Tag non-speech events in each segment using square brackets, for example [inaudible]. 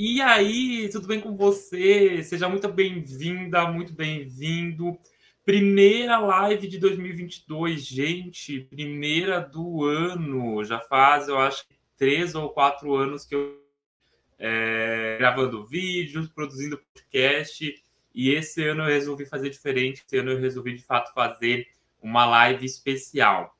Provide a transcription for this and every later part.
E aí, tudo bem com você? Seja muito bem-vinda, muito bem-vindo. Primeira live de 2022, gente, primeira do ano. Já faz, eu acho, três ou quatro anos que eu é, gravando vídeos, produzindo podcast. E esse ano eu resolvi fazer diferente. Esse ano eu resolvi, de fato, fazer uma live especial.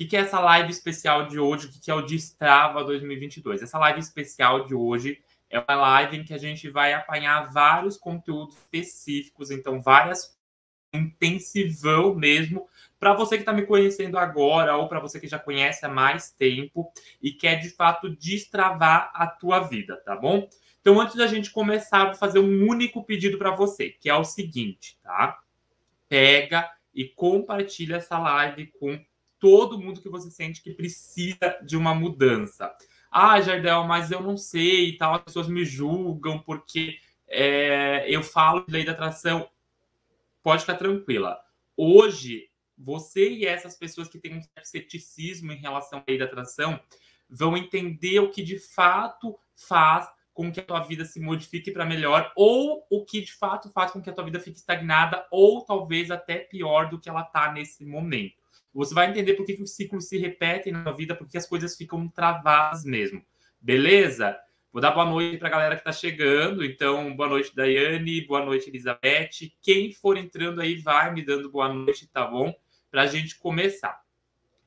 O que é essa live especial de hoje? O que é o Destrava 2022? Essa live especial de hoje é uma live em que a gente vai apanhar vários conteúdos específicos, então várias intensivão mesmo, para você que está me conhecendo agora ou para você que já conhece há mais tempo e quer de fato destravar a tua vida, tá bom? Então, antes da gente começar, vou fazer um único pedido para você, que é o seguinte, tá? Pega e compartilha essa live com todo mundo que você sente que precisa de uma mudança. Ah, Jardel, mas eu não sei e tal, as pessoas me julgam porque é, eu falo de lei da atração. Pode ficar tranquila. Hoje, você e essas pessoas que têm um certo ceticismo em relação à lei da atração vão entender o que de fato faz com que a tua vida se modifique para melhor ou o que de fato faz com que a tua vida fique estagnada ou talvez até pior do que ela está nesse momento. Você vai entender por que, que os ciclos se repetem na vida, porque as coisas ficam travadas mesmo. Beleza? Vou dar boa noite para a galera que está chegando. Então, boa noite, Daiane. Boa noite, Elizabeth. Quem for entrando aí, vai me dando boa noite, tá bom? Para a gente começar.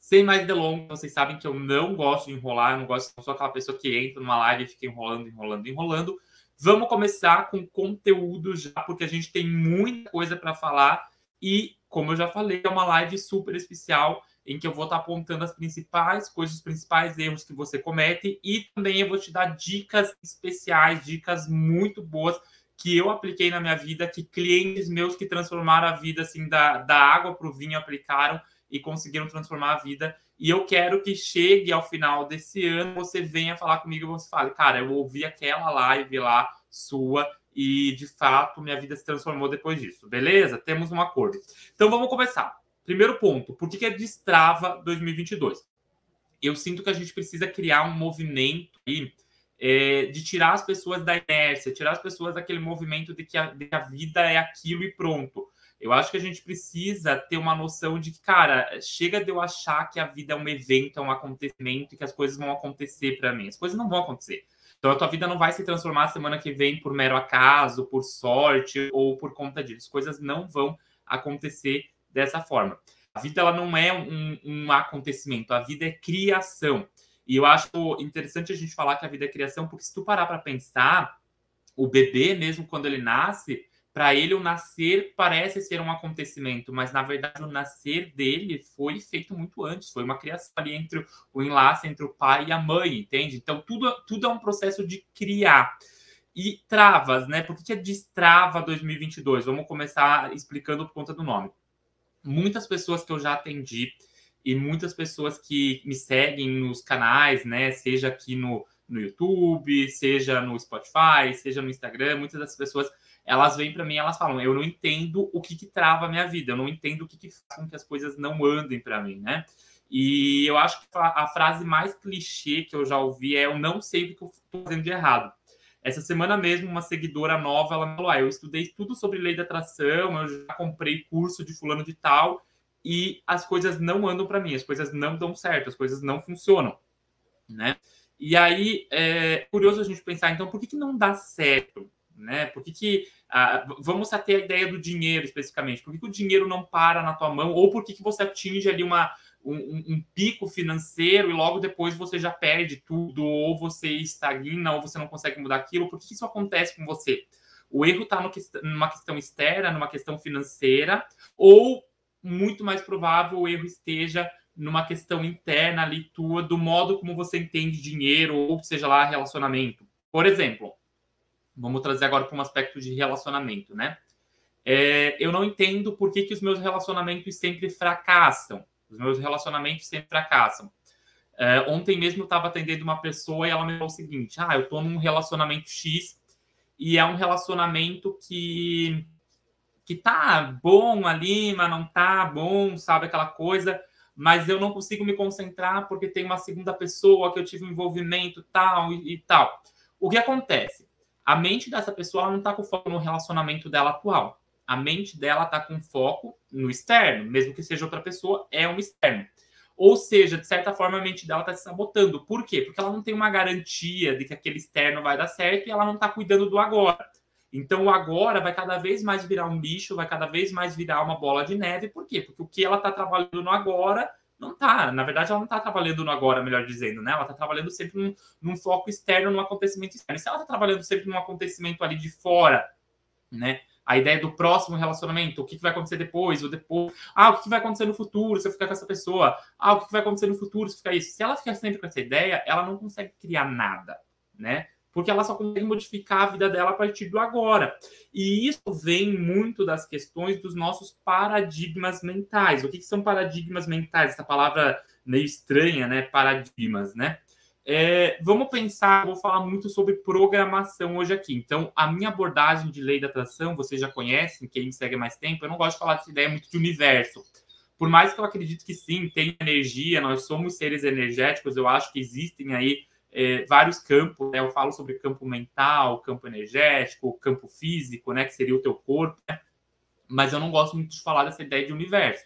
Sem mais delongas, vocês sabem que eu não gosto de enrolar, eu não gosto, não sou aquela pessoa que entra numa live e fica enrolando, enrolando, enrolando. Vamos começar com conteúdo já, porque a gente tem muita coisa para falar e como eu já falei, é uma live super especial em que eu vou estar apontando as principais coisas, os principais erros que você comete e também eu vou te dar dicas especiais, dicas muito boas que eu apliquei na minha vida, que clientes meus que transformaram a vida assim da, da água para o vinho aplicaram e conseguiram transformar a vida. E eu quero que chegue ao final desse ano, você venha falar comigo e você fale, cara, eu ouvi aquela live lá sua e de fato minha vida se transformou depois disso. Beleza? Temos um acordo. Então vamos começar. Primeiro ponto, por que, que é Destrava 2022? Eu sinto que a gente precisa criar um movimento aí, é, de tirar as pessoas da inércia, tirar as pessoas daquele movimento de que, a, de que a vida é aquilo e pronto. Eu acho que a gente precisa ter uma noção de que, cara, chega de eu achar que a vida é um evento, é um acontecimento e que as coisas vão acontecer para mim. As coisas não vão acontecer. Então a tua vida não vai se transformar semana que vem por mero acaso, por sorte ou por conta disso. As coisas não vão acontecer dessa forma. A vida ela não é um, um acontecimento, a vida é criação. E eu acho interessante a gente falar que a vida é criação, porque se tu parar para pensar, o bebê mesmo quando ele nasce, para ele o nascer parece ser um acontecimento, mas na verdade o nascer dele foi feito muito antes, foi uma criação ali entre o enlace entre o pai e a mãe, entende? Então tudo, tudo é um processo de criar. E travas, né? Por que é destrava 2022? Vamos começar explicando por conta do nome. Muitas pessoas que eu já atendi e muitas pessoas que me seguem nos canais, né? Seja aqui no, no YouTube, seja no Spotify, seja no Instagram, muitas das pessoas elas vêm para mim elas falam: eu não entendo o que, que trava a minha vida, eu não entendo o que, que faz com que as coisas não andem para mim, né? E eu acho que a frase mais clichê que eu já ouvi é: eu não sei o que eu estou fazendo de errado. Essa semana mesmo, uma seguidora nova, ela falou: ah, eu estudei tudo sobre lei da atração, eu já comprei curso de fulano de tal, e as coisas não andam para mim, as coisas não dão certo, as coisas não funcionam, né? E aí, é curioso a gente pensar, então, por que, que não dá certo? Né? Por que, que ah, vamos ter a ideia do dinheiro especificamente? Por que, que, o dinheiro não para na tua mão? Ou por que, que você atinge ali uma, um, um, pico financeiro e logo depois você já perde tudo, ou você estagna, ou você não consegue mudar aquilo? Por que, que isso acontece com você? O erro está numa questão externa, numa questão financeira, ou muito mais provável o erro esteja numa questão interna ali tua, do modo como você entende dinheiro, ou seja lá, relacionamento. Por exemplo, Vamos trazer agora para um aspecto de relacionamento, né? É, eu não entendo por que, que os meus relacionamentos sempre fracassam. Os meus relacionamentos sempre fracassam. É, ontem mesmo eu estava atendendo uma pessoa e ela me falou o seguinte: Ah, eu estou num relacionamento X e é um relacionamento que que tá bom ali, mas não tá bom, sabe aquela coisa, mas eu não consigo me concentrar porque tem uma segunda pessoa que eu tive um envolvimento tal e, e tal. O que acontece? A mente dessa pessoa não está com foco no relacionamento dela atual. A mente dela está com foco no externo, mesmo que seja outra pessoa, é um externo. Ou seja, de certa forma, a mente dela está se sabotando. Por quê? Porque ela não tem uma garantia de que aquele externo vai dar certo e ela não está cuidando do agora. Então, o agora vai cada vez mais virar um lixo, vai cada vez mais virar uma bola de neve. Por quê? Porque o que ela está trabalhando no agora não está. Na verdade, ela não está trabalhando no agora, melhor dizendo, né? Ela está trabalhando sempre num, num, foco externo, num acontecimento externo. E se ela está trabalhando sempre num acontecimento ali de fora, né? A ideia do próximo relacionamento, o que, que vai acontecer depois, ou depois. Ah, o que, que vai acontecer no futuro se eu ficar com essa pessoa? Ah, o que, que vai acontecer no futuro se ficar isso? Se ela ficar sempre com essa ideia, ela não consegue criar nada, né? Porque ela só consegue modificar a vida dela a partir do agora. E isso vem muito das questões dos nossos paradigmas mentais. O que, que são paradigmas mentais? Essa palavra meio estranha, né? Paradigmas, né? É, vamos pensar, vou falar muito sobre programação hoje aqui. Então, a minha abordagem de lei da atração, vocês já conhecem, quem me segue mais tempo, eu não gosto de falar dessa ideia muito de universo. Por mais que eu acredite que sim, tem energia, nós somos seres energéticos, eu acho que existem aí é, vários campos, né? Eu falo sobre campo mental, campo energético, campo físico, né? Que seria o teu corpo, né? Mas eu não gosto muito de falar dessa ideia de universo.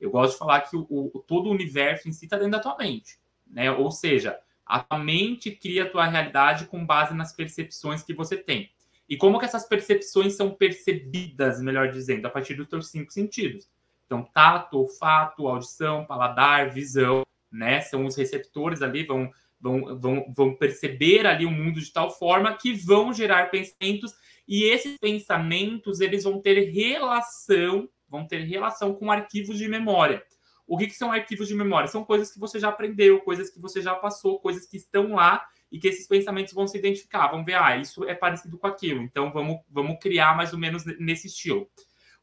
Eu gosto de falar que o, o todo o universo em si está dentro da tua mente, né? Ou seja, a tua mente cria a tua realidade com base nas percepções que você tem. E como que essas percepções são percebidas, melhor dizendo, a partir dos teus cinco sentidos. Então, tato, olfato, audição, paladar, visão, né? São os receptores ali, vão vão, vão, vão perceber ali o mundo de tal forma que vão gerar pensamentos e esses pensamentos eles vão ter relação, vão ter relação com arquivos de memória. O que, que são arquivos de memória? São coisas que você já aprendeu, coisas que você já passou, coisas que estão lá e que esses pensamentos vão se identificar, vão ver, ah, isso é parecido com aquilo, então vamos, vamos criar mais ou menos nesse estilo.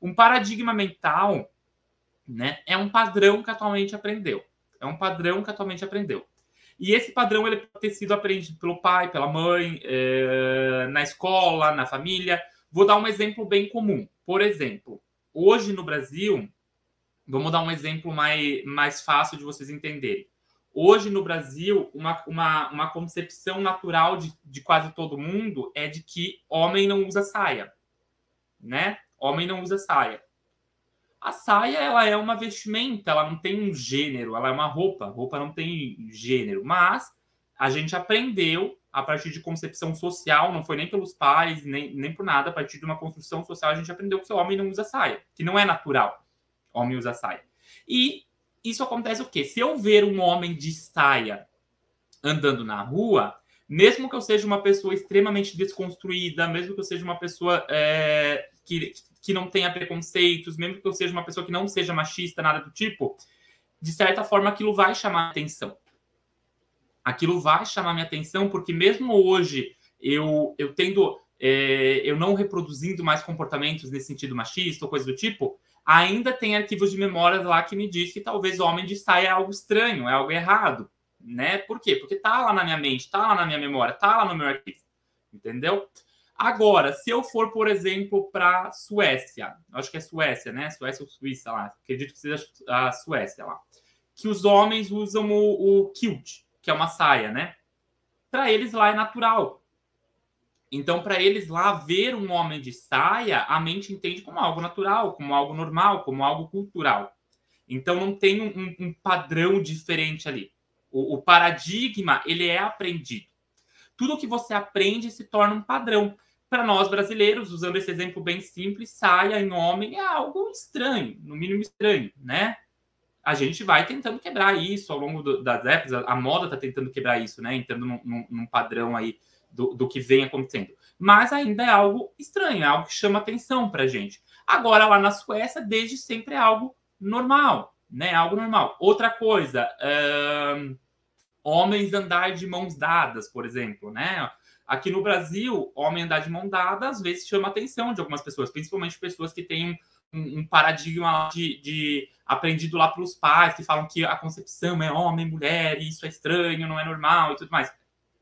Um paradigma mental, né, é um padrão que atualmente aprendeu. É um padrão que atualmente aprendeu. E esse padrão ele pode ter sido aprendido pelo pai, pela mãe, é, na escola, na família. Vou dar um exemplo bem comum. Por exemplo, hoje no Brasil, vamos dar um exemplo mais, mais fácil de vocês entenderem. Hoje no Brasil, uma, uma, uma concepção natural de, de quase todo mundo é de que homem não usa saia, né? Homem não usa saia. A saia, ela é uma vestimenta, ela não tem um gênero, ela é uma roupa. Roupa não tem gênero, mas a gente aprendeu a partir de concepção social, não foi nem pelos pais, nem, nem por nada, a partir de uma construção social, a gente aprendeu que o homem não usa saia, que não é natural. Homem usa saia. E isso acontece o quê? Se eu ver um homem de saia andando na rua, mesmo que eu seja uma pessoa extremamente desconstruída, mesmo que eu seja uma pessoa é, que, que não tenha preconceitos, mesmo que eu seja uma pessoa que não seja machista, nada do tipo, de certa forma aquilo vai chamar atenção. Aquilo vai chamar minha atenção, porque mesmo hoje eu, eu tendo, é, eu não reproduzindo mais comportamentos nesse sentido machista ou coisa do tipo, ainda tem arquivos de memórias lá que me diz que talvez homem de saia é algo estranho, é algo errado, né? Por quê? Porque tá lá na minha mente, tá lá na minha memória, tá lá no meu arquivo, entendeu? Agora, se eu for, por exemplo, para Suécia, acho que é Suécia, né? Suécia ou Suíça lá, acredito que seja a Suécia lá, que os homens usam o, o kilt, que é uma saia, né? Para eles lá é natural. Então, para eles lá, ver um homem de saia, a mente entende como algo natural, como algo normal, como algo cultural. Então, não tem um, um padrão diferente ali. O, o paradigma, ele é aprendido. Tudo que você aprende se torna um padrão para nós brasileiros, usando esse exemplo bem simples, saia em homem é algo estranho, no mínimo estranho, né? A gente vai tentando quebrar isso ao longo do, das épocas, a moda está tentando quebrar isso, né? Entrando num, num, num padrão aí do, do, que vem acontecendo. Mas ainda é algo estranho, é algo que chama atenção para a gente. Agora, lá na Suécia, desde sempre é algo normal, né? Algo normal. Outra coisa, homens andar de mãos dadas, por exemplo, né? Aqui no Brasil, homem andar de mão dada às vezes chama a atenção de algumas pessoas, principalmente pessoas que têm um, um paradigma de, de, aprendido lá pelos pais, que falam que a concepção é homem, mulher, e isso é estranho, não é normal e tudo mais.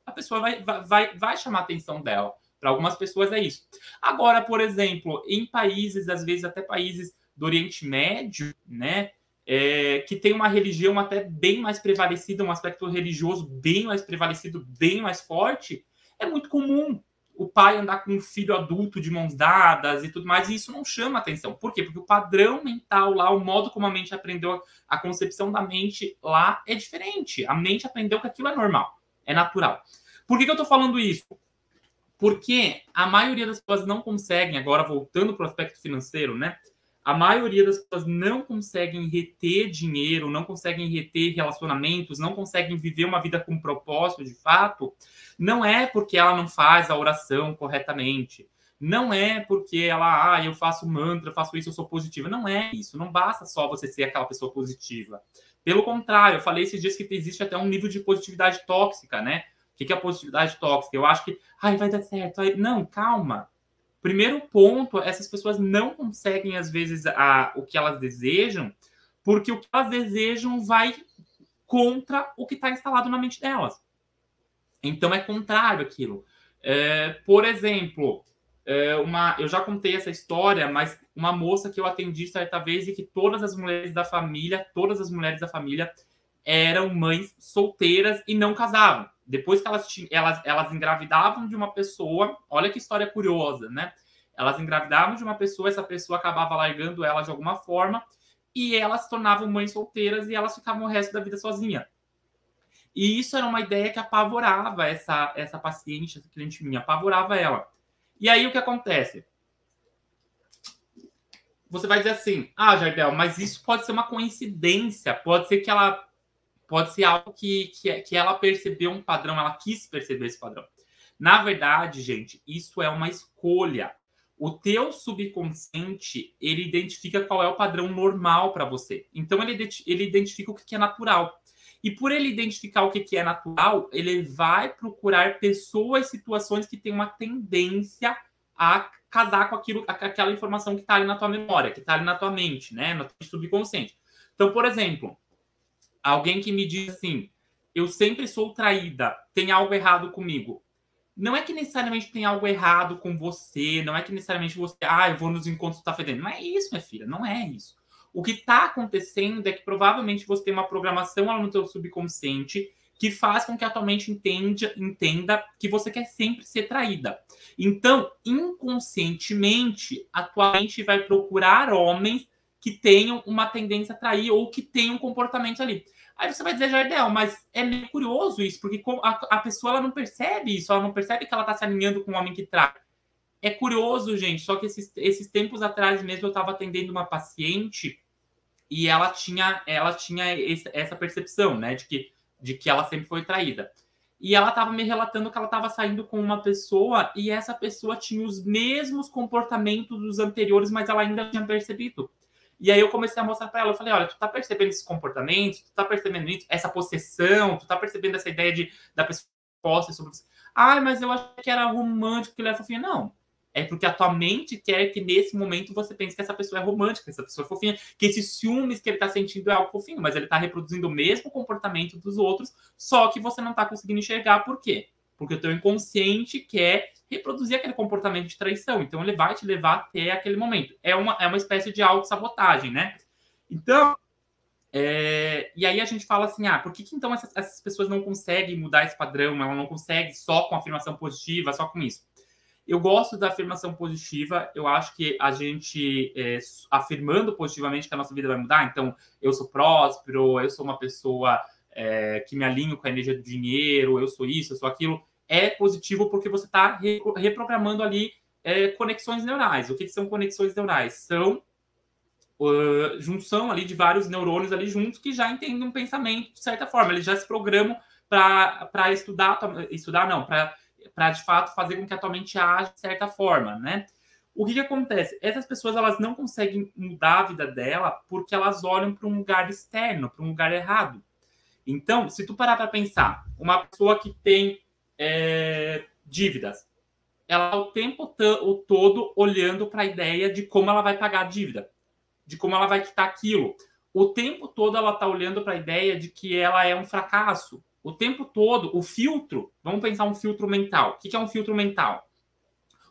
A pessoa vai, vai, vai chamar a atenção dela. Para algumas pessoas é isso. Agora, por exemplo, em países, às vezes até países do Oriente Médio, né? É, que tem uma religião até bem mais prevalecida, um aspecto religioso bem mais prevalecido, bem mais forte, é muito comum o pai andar com um filho adulto de mãos dadas e tudo mais, e isso não chama atenção. Por quê? Porque o padrão mental lá, o modo como a mente aprendeu, a concepção da mente lá é diferente. A mente aprendeu que aquilo é normal, é natural. Por que, que eu tô falando isso? Porque a maioria das pessoas não conseguem, agora voltando para o aspecto financeiro, né? A maioria das pessoas não conseguem reter dinheiro, não conseguem reter relacionamentos, não conseguem viver uma vida com propósito de fato, não é porque ela não faz a oração corretamente. Não é porque ela, ah, eu faço mantra, faço isso, eu sou positiva. Não é isso. Não basta só você ser aquela pessoa positiva. Pelo contrário, eu falei esses dias que existe até um nível de positividade tóxica, né? O que é a positividade tóxica? Eu acho que, ai, vai dar certo. Não, calma. Primeiro ponto, essas pessoas não conseguem, às vezes, a, o que elas desejam, porque o que elas desejam vai contra o que está instalado na mente delas. Então é contrário aquilo. É, por exemplo, é, uma, eu já contei essa história, mas uma moça que eu atendi certa vez e que todas as mulheres da família, todas as mulheres da família eram mães solteiras e não casavam. Depois que elas, elas, elas engravidavam de uma pessoa, olha que história curiosa, né? Elas engravidavam de uma pessoa, essa pessoa acabava largando ela de alguma forma, e elas se tornavam mães solteiras e elas ficavam o resto da vida sozinha. E isso era uma ideia que apavorava essa, essa paciente, essa cliente minha, apavorava ela. E aí o que acontece? Você vai dizer assim: ah, Jardel, mas isso pode ser uma coincidência, pode ser que ela. Pode ser algo que, que, que ela percebeu um padrão, ela quis perceber esse padrão. Na verdade, gente, isso é uma escolha. O teu subconsciente, ele identifica qual é o padrão normal para você. Então, ele, ele identifica o que é natural. E por ele identificar o que, é natural, ele vai procurar pessoas, situações que têm uma tendência a casar com aquilo, aquela informação que está ali na tua memória, que está ali na tua mente, né? No teu subconsciente. Então, por exemplo, alguém que me diz assim: eu sempre sou traída, tem algo errado comigo. Não é que necessariamente tem algo errado com você, não é que necessariamente você, ah, eu vou nos encontros tá fedendo. Não é isso, minha filha, não é isso. O que está acontecendo é que provavelmente você tem uma programação lá no seu subconsciente que faz com que a tua mente entenda, entenda que você quer sempre ser traída. Então, inconscientemente, a tua mente vai procurar homens que tenham uma tendência a trair ou que tenham comportamento ali. Aí você vai dizer, Jardel, mas é meio curioso isso, porque a, a pessoa ela não percebe isso, ela não percebe que ela está se alinhando com um homem que trai. É curioso, gente, só que esses, esses tempos atrás mesmo eu estava atendendo uma paciente e ela tinha, ela tinha esse, essa percepção, né, de que, de que ela sempre foi traída. E ela estava me relatando que ela estava saindo com uma pessoa e essa pessoa tinha os mesmos comportamentos dos anteriores, mas ela ainda tinha percebido. E aí eu comecei a mostrar para ela, eu falei, olha, tu tá percebendo esses comportamentos, tu tá percebendo isso, essa possessão, tu tá percebendo essa ideia de da pessoa sobre você. Ai, mas eu achei que era romântico, que ele era fofinho. Não, é porque a tua mente quer que nesse momento você pense que essa pessoa é romântica, que essa pessoa é fofinha, que esses ciúmes que ele está sentindo é algo fofinho, mas ele está reproduzindo o mesmo comportamento dos outros, só que você não está conseguindo enxergar por quê? Porque o teu inconsciente quer reproduzir aquele comportamento de traição, então ele vai te levar até aquele momento. É uma, é uma espécie de autossabotagem, né? Então, é, e aí a gente fala assim, ah, por que, que então essas, essas pessoas não conseguem mudar esse padrão, ela não consegue só com afirmação positiva, só com isso? Eu gosto da afirmação positiva. Eu acho que a gente é, afirmando positivamente que a nossa vida vai mudar. Então, eu sou próspero, eu sou uma pessoa é, que me alinho com a energia do dinheiro, eu sou isso, eu sou aquilo. É positivo porque você está reprogramando ali é, conexões neurais. O que, que são conexões neurais? São uh, junção ali de vários neurônios ali juntos que já entendem um pensamento de certa forma. Eles já se programam para estudar, estudar não, para de fato fazer com que a tua mente age de certa forma, né? O que, que acontece? Essas pessoas elas não conseguem mudar a vida dela porque elas olham para um lugar externo, para um lugar errado. Então, se tu parar para pensar, uma pessoa que tem é, dívidas, ela tá o tempo o todo olhando para a ideia de como ela vai pagar a dívida, de como ela vai quitar aquilo. O tempo todo ela está olhando para a ideia de que ela é um fracasso, o tempo todo, o filtro, vamos pensar um filtro mental. O que é um filtro mental?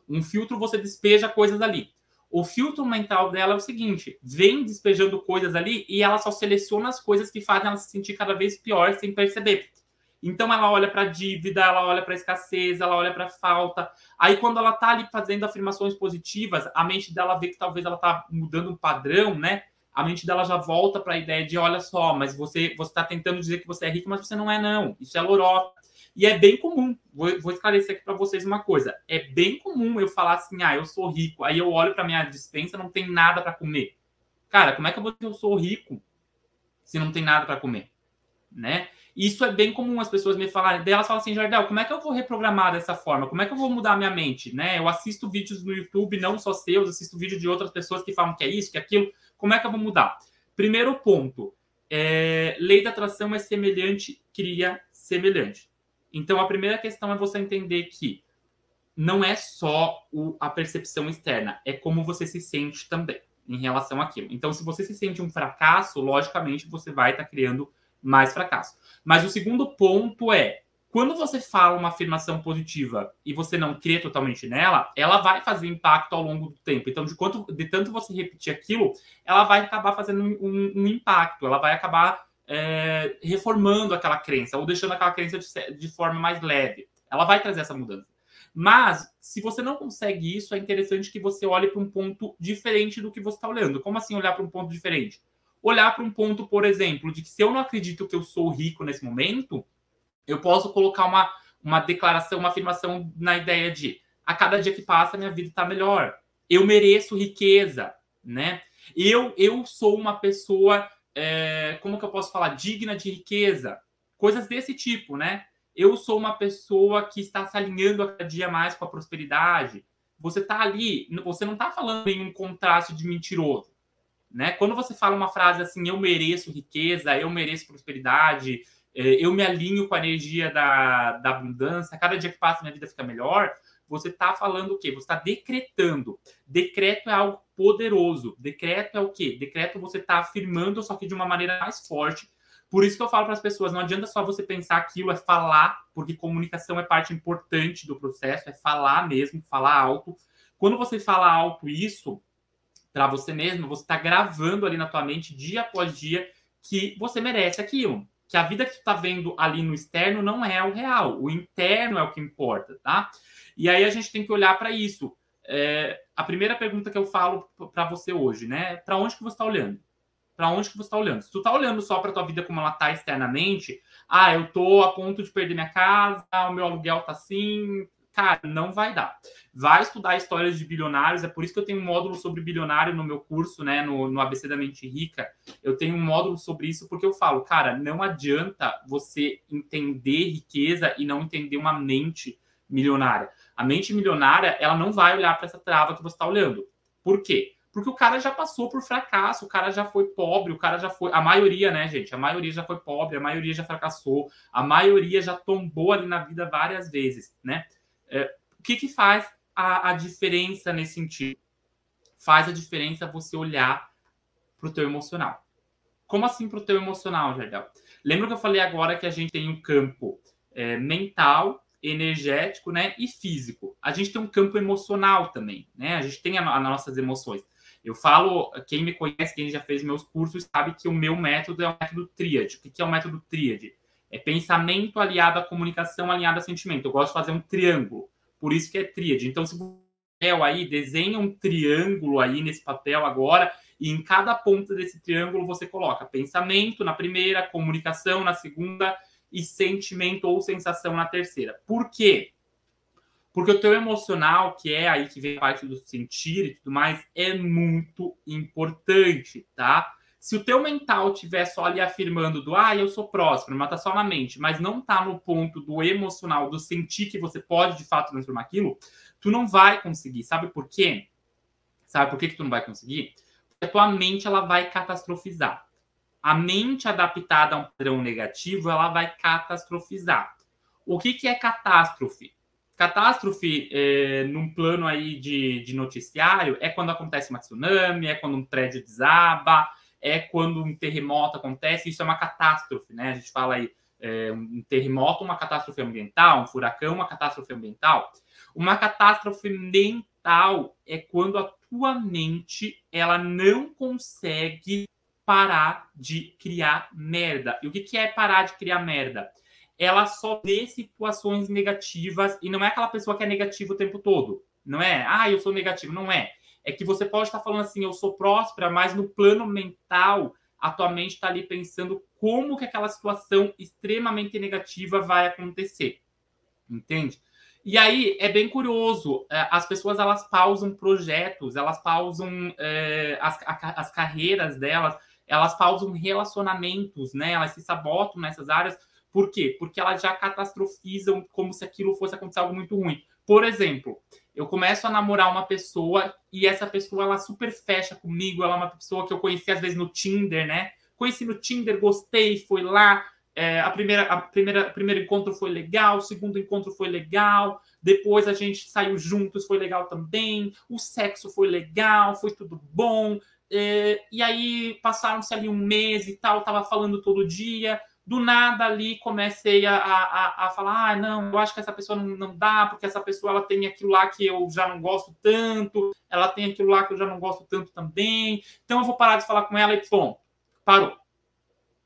Um filtro você despeja coisas ali. O filtro mental dela é o seguinte: vem despejando coisas ali e ela só seleciona as coisas que fazem ela se sentir cada vez pior sem perceber. Então ela olha para dívida, ela olha para escassez, ela olha para falta. Aí quando ela está ali fazendo afirmações positivas, a mente dela vê que talvez ela está mudando um padrão, né? A mente dela já volta para a ideia de, olha só, mas você você está tentando dizer que você é rico, mas você não é não. Isso é lorota. E é bem comum. Vou, vou esclarecer aqui para vocês uma coisa. É bem comum eu falar assim, ah, eu sou rico. Aí eu olho para minha dispensa, não tem nada para comer. Cara, como é que eu vou dizer eu sou rico se não tem nada para comer, né? Isso é bem comum as pessoas me falarem. Daí elas falam assim, Jardel, como é que eu vou reprogramar dessa forma? Como é que eu vou mudar a minha mente? Né? Eu assisto vídeos no YouTube, não só seus, assisto vídeos de outras pessoas que falam que é isso, que é aquilo. Como é que eu vou mudar? Primeiro ponto, é, lei da atração é semelhante, cria semelhante. Então a primeira questão é você entender que não é só o, a percepção externa, é como você se sente também em relação àquilo. Então, se você se sente um fracasso, logicamente você vai estar tá criando mais fracasso. Mas o segundo ponto é, quando você fala uma afirmação positiva e você não crê totalmente nela, ela vai fazer impacto ao longo do tempo. Então, de quanto de tanto você repetir aquilo, ela vai acabar fazendo um, um impacto, ela vai acabar é, reformando aquela crença ou deixando aquela crença de, de forma mais leve. Ela vai trazer essa mudança. Mas, se você não consegue isso, é interessante que você olhe para um ponto diferente do que você está olhando. Como assim olhar para um ponto diferente? olhar para um ponto, por exemplo, de que se eu não acredito que eu sou rico nesse momento, eu posso colocar uma, uma declaração, uma afirmação na ideia de a cada dia que passa, minha vida está melhor. Eu mereço riqueza, né? Eu, eu sou uma pessoa, é, como que eu posso falar, digna de riqueza. Coisas desse tipo, né? Eu sou uma pessoa que está se alinhando a cada dia mais com a prosperidade. Você está ali, você não está falando em um contraste de mentiroso. Né? Quando você fala uma frase assim, eu mereço riqueza, eu mereço prosperidade, é, eu me alinho com a energia da, da abundância, cada dia que passa minha vida fica melhor, você está falando o quê? Você está decretando. Decreto é algo poderoso. Decreto é o quê? Decreto você está afirmando, só que de uma maneira mais forte. Por isso que eu falo para as pessoas, não adianta só você pensar aquilo, é falar, porque comunicação é parte importante do processo, é falar mesmo, falar alto. Quando você fala alto isso, para você mesmo, você está gravando ali na tua mente dia após dia que você merece aquilo. Que a vida que tu está vendo ali no externo não é o real, o interno é o que importa, tá? E aí a gente tem que olhar para isso. É, a primeira pergunta que eu falo para você hoje, né? Para onde que você está olhando? Para onde que você está olhando? Se tu está olhando só para tua vida como ela está externamente, ah, eu tô a ponto de perder minha casa, o meu aluguel tá assim, cara, não vai dar. Vai estudar histórias de bilionários, é por isso que eu tenho um módulo sobre bilionário no meu curso, né, no, no ABC da Mente Rica. Eu tenho um módulo sobre isso porque eu falo, cara, não adianta você entender riqueza e não entender uma mente milionária. A mente milionária, ela não vai olhar para essa trava que você está olhando. Por quê? Porque o cara já passou por fracasso, o cara já foi pobre, o cara já foi. A maioria, né, gente? A maioria já foi pobre, a maioria já fracassou, a maioria já tombou ali na vida várias vezes, né? É, o que, que faz a, a diferença nesse sentido? Faz a diferença você olhar para o teu emocional. Como assim para o teu emocional, Jardel? Lembra que eu falei agora que a gente tem um campo é, mental, energético, né, e físico. A gente tem um campo emocional também, né? A gente tem as nossas emoções. Eu falo, quem me conhece, quem já fez meus cursos, sabe que o meu método é o método tríade. O que é o método tríade? É pensamento aliado à comunicação, alinhado a sentimento. Eu gosto de fazer um triângulo, por isso que é tríade. Então, se você aí, desenha um triângulo aí nesse papel agora, e em cada ponta desse triângulo você coloca pensamento na primeira, comunicação na segunda e sentimento ou sensação na terceira. Por quê? Porque o teu emocional, que é aí que vem a parte do sentir e tudo mais, é muito importante, tá? Se o teu mental tiver só ali afirmando do ah, eu sou próspero, mas tá só na mente, mas não tá no ponto do emocional, do sentir que você pode de fato transformar aquilo, tu não vai conseguir. Sabe por quê? Sabe por que, que tu não vai conseguir? Porque a tua mente ela vai catastrofizar. A mente adaptada a um padrão negativo, ela vai catastrofizar. O que, que é catástrofe? Catástrofe, é, num plano aí de, de noticiário, é quando acontece uma tsunami, é quando um prédio desaba, é quando um terremoto acontece, isso é uma catástrofe, né? A gente fala aí é, um terremoto, uma catástrofe ambiental, um furacão, uma catástrofe ambiental. Uma catástrofe mental é quando a tua mente ela não consegue parar de criar merda. E o que, que é parar de criar merda? ela só vê situações negativas e não é aquela pessoa que é negativa o tempo todo. Não é, ah, eu sou negativo. Não é. É que você pode estar falando assim, eu sou próspera, mas no plano mental, a tua mente está ali pensando como que aquela situação extremamente negativa vai acontecer. Entende? E aí é bem curioso, é, as pessoas elas pausam projetos, elas pausam é, as, as carreiras delas, elas pausam relacionamentos, né? Elas se sabotam nessas áreas. Por quê? Porque elas já catastrofizam como se aquilo fosse acontecer algo muito ruim. Por exemplo, eu começo a namorar uma pessoa e essa pessoa ela super fecha comigo, ela é uma pessoa que eu conheci às vezes no Tinder, né? Conheci no Tinder, gostei, foi lá, é, a primeira, a primeira, primeiro encontro foi legal, o segundo encontro foi legal, depois a gente saiu juntos, foi legal também, o sexo foi legal, foi tudo bom. É, e aí passaram-se ali um mês e tal, tava falando todo dia. Do nada ali comecei a, a, a falar: ah, não, eu acho que essa pessoa não, não dá, porque essa pessoa ela tem aquilo lá que eu já não gosto tanto, ela tem aquilo lá que eu já não gosto tanto também, então eu vou parar de falar com ela e pronto, parou.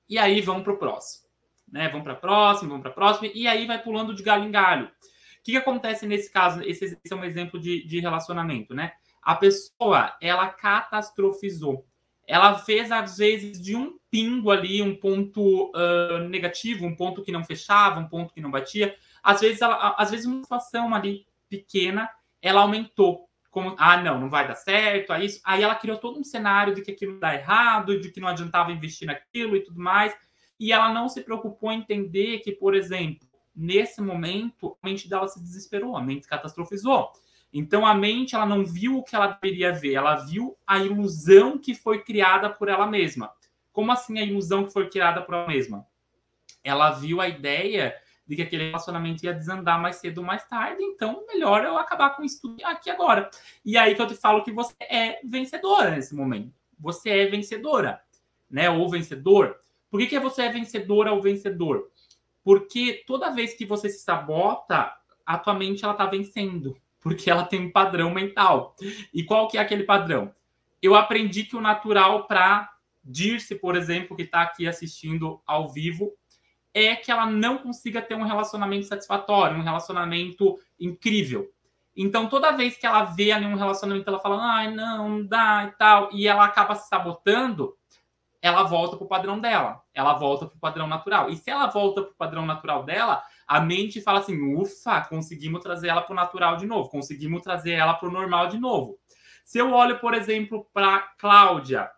E aí vamos para o próximo né? Vamos para a próxima, vamos para a próxima, e aí vai pulando de galho em galho. O que, que acontece nesse caso? Esse, esse, é um exemplo de, de relacionamento, né? A pessoa, ela catastrofizou. Ela fez, às vezes, de um pingo ali, um ponto uh, negativo, um ponto que não fechava, um ponto que não batia. Às vezes, ela, às vezes uma situação ali pequena, ela aumentou. Como, ah, não, não vai dar certo, aí, isso. aí ela criou todo um cenário de que aquilo dá errado, de que não adiantava investir naquilo e tudo mais e ela não se preocupou em entender que, por exemplo, nesse momento, a mente dela se desesperou, a mente catastrofizou. Então a mente ela não viu o que ela deveria ver, ela viu a ilusão que foi criada por ela mesma. Como assim a ilusão que foi criada por ela mesma? Ela viu a ideia de que aquele relacionamento ia desandar mais cedo ou mais tarde, então melhor eu acabar com isso tudo aqui agora. E aí que eu te falo que você é vencedora nesse momento. Você é vencedora, né? Ou vencedor. Por que, que você é vencedora ou vencedor? Porque toda vez que você se sabota, a tua mente ela tá vencendo, porque ela tem um padrão mental. E qual que é aquele padrão? Eu aprendi que o natural para Dirce, por exemplo, que está aqui assistindo ao vivo, é que ela não consiga ter um relacionamento satisfatório, um relacionamento incrível. Então, toda vez que ela vê ali um relacionamento, ela fala, ai, não, não dá e tal, e ela acaba se sabotando, ela volta para o padrão dela, ela volta para o padrão natural. E se ela volta para o padrão natural dela, a mente fala assim: ufa, conseguimos trazer ela para o natural de novo, conseguimos trazer ela para o normal de novo. Se eu olho, por exemplo, para Cláudia,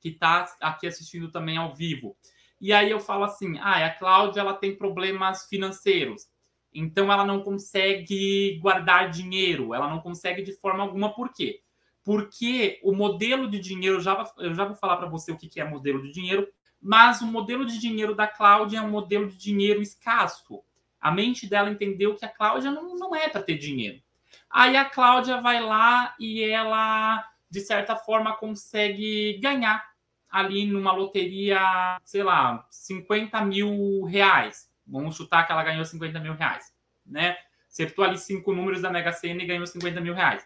que está aqui assistindo também ao vivo, e aí eu falo assim: ah, a Cláudia ela tem problemas financeiros, então ela não consegue guardar dinheiro, ela não consegue de forma alguma, por quê? porque o modelo de dinheiro, já, eu já vou falar para você o que é modelo de dinheiro, mas o modelo de dinheiro da Cláudia é um modelo de dinheiro escasso. A mente dela entendeu que a Cláudia não, não é para ter dinheiro. Aí a Cláudia vai lá e ela, de certa forma, consegue ganhar ali numa loteria, sei lá, 50 mil reais. Vamos chutar que ela ganhou 50 mil reais, né? Acertou ali cinco números da Mega Sena e ganhou 50 mil reais.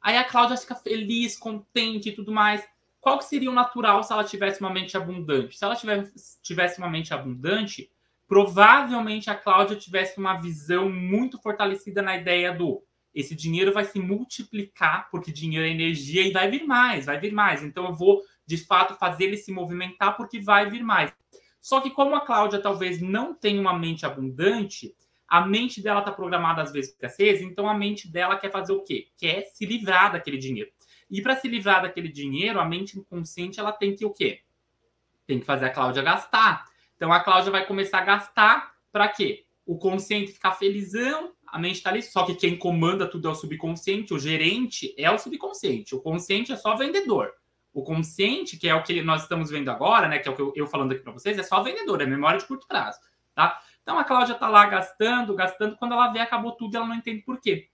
Aí a Cláudia fica feliz, contente e tudo mais. Qual que seria o natural se ela tivesse uma mente abundante? Se ela tivesse uma mente abundante, provavelmente a Cláudia tivesse uma visão muito fortalecida na ideia do esse dinheiro vai se multiplicar, porque dinheiro é energia e vai vir mais, vai vir mais. Então eu vou, de fato, fazer ele se movimentar porque vai vir mais. Só que como a Cláudia talvez não tenha uma mente abundante, a mente dela está programada às vezes para escassez, então a mente dela quer fazer o quê? Quer se livrar daquele dinheiro. E para se livrar daquele dinheiro, a mente inconsciente ela tem que o quê? Tem que fazer a Cláudia gastar. Então a Cláudia vai começar a gastar para quê? O consciente ficar felizão, a mente está ali, só que quem comanda tudo é o subconsciente, o gerente é o subconsciente, o consciente é só vendedor. O consciente, que é o que nós estamos vendo agora, né, que é o que eu, eu falando aqui para vocês, é só vendedor, é memória de curto prazo, tá? Então a Cláudia tá lá gastando, gastando, quando ela vê, acabou tudo ela não entende por quê.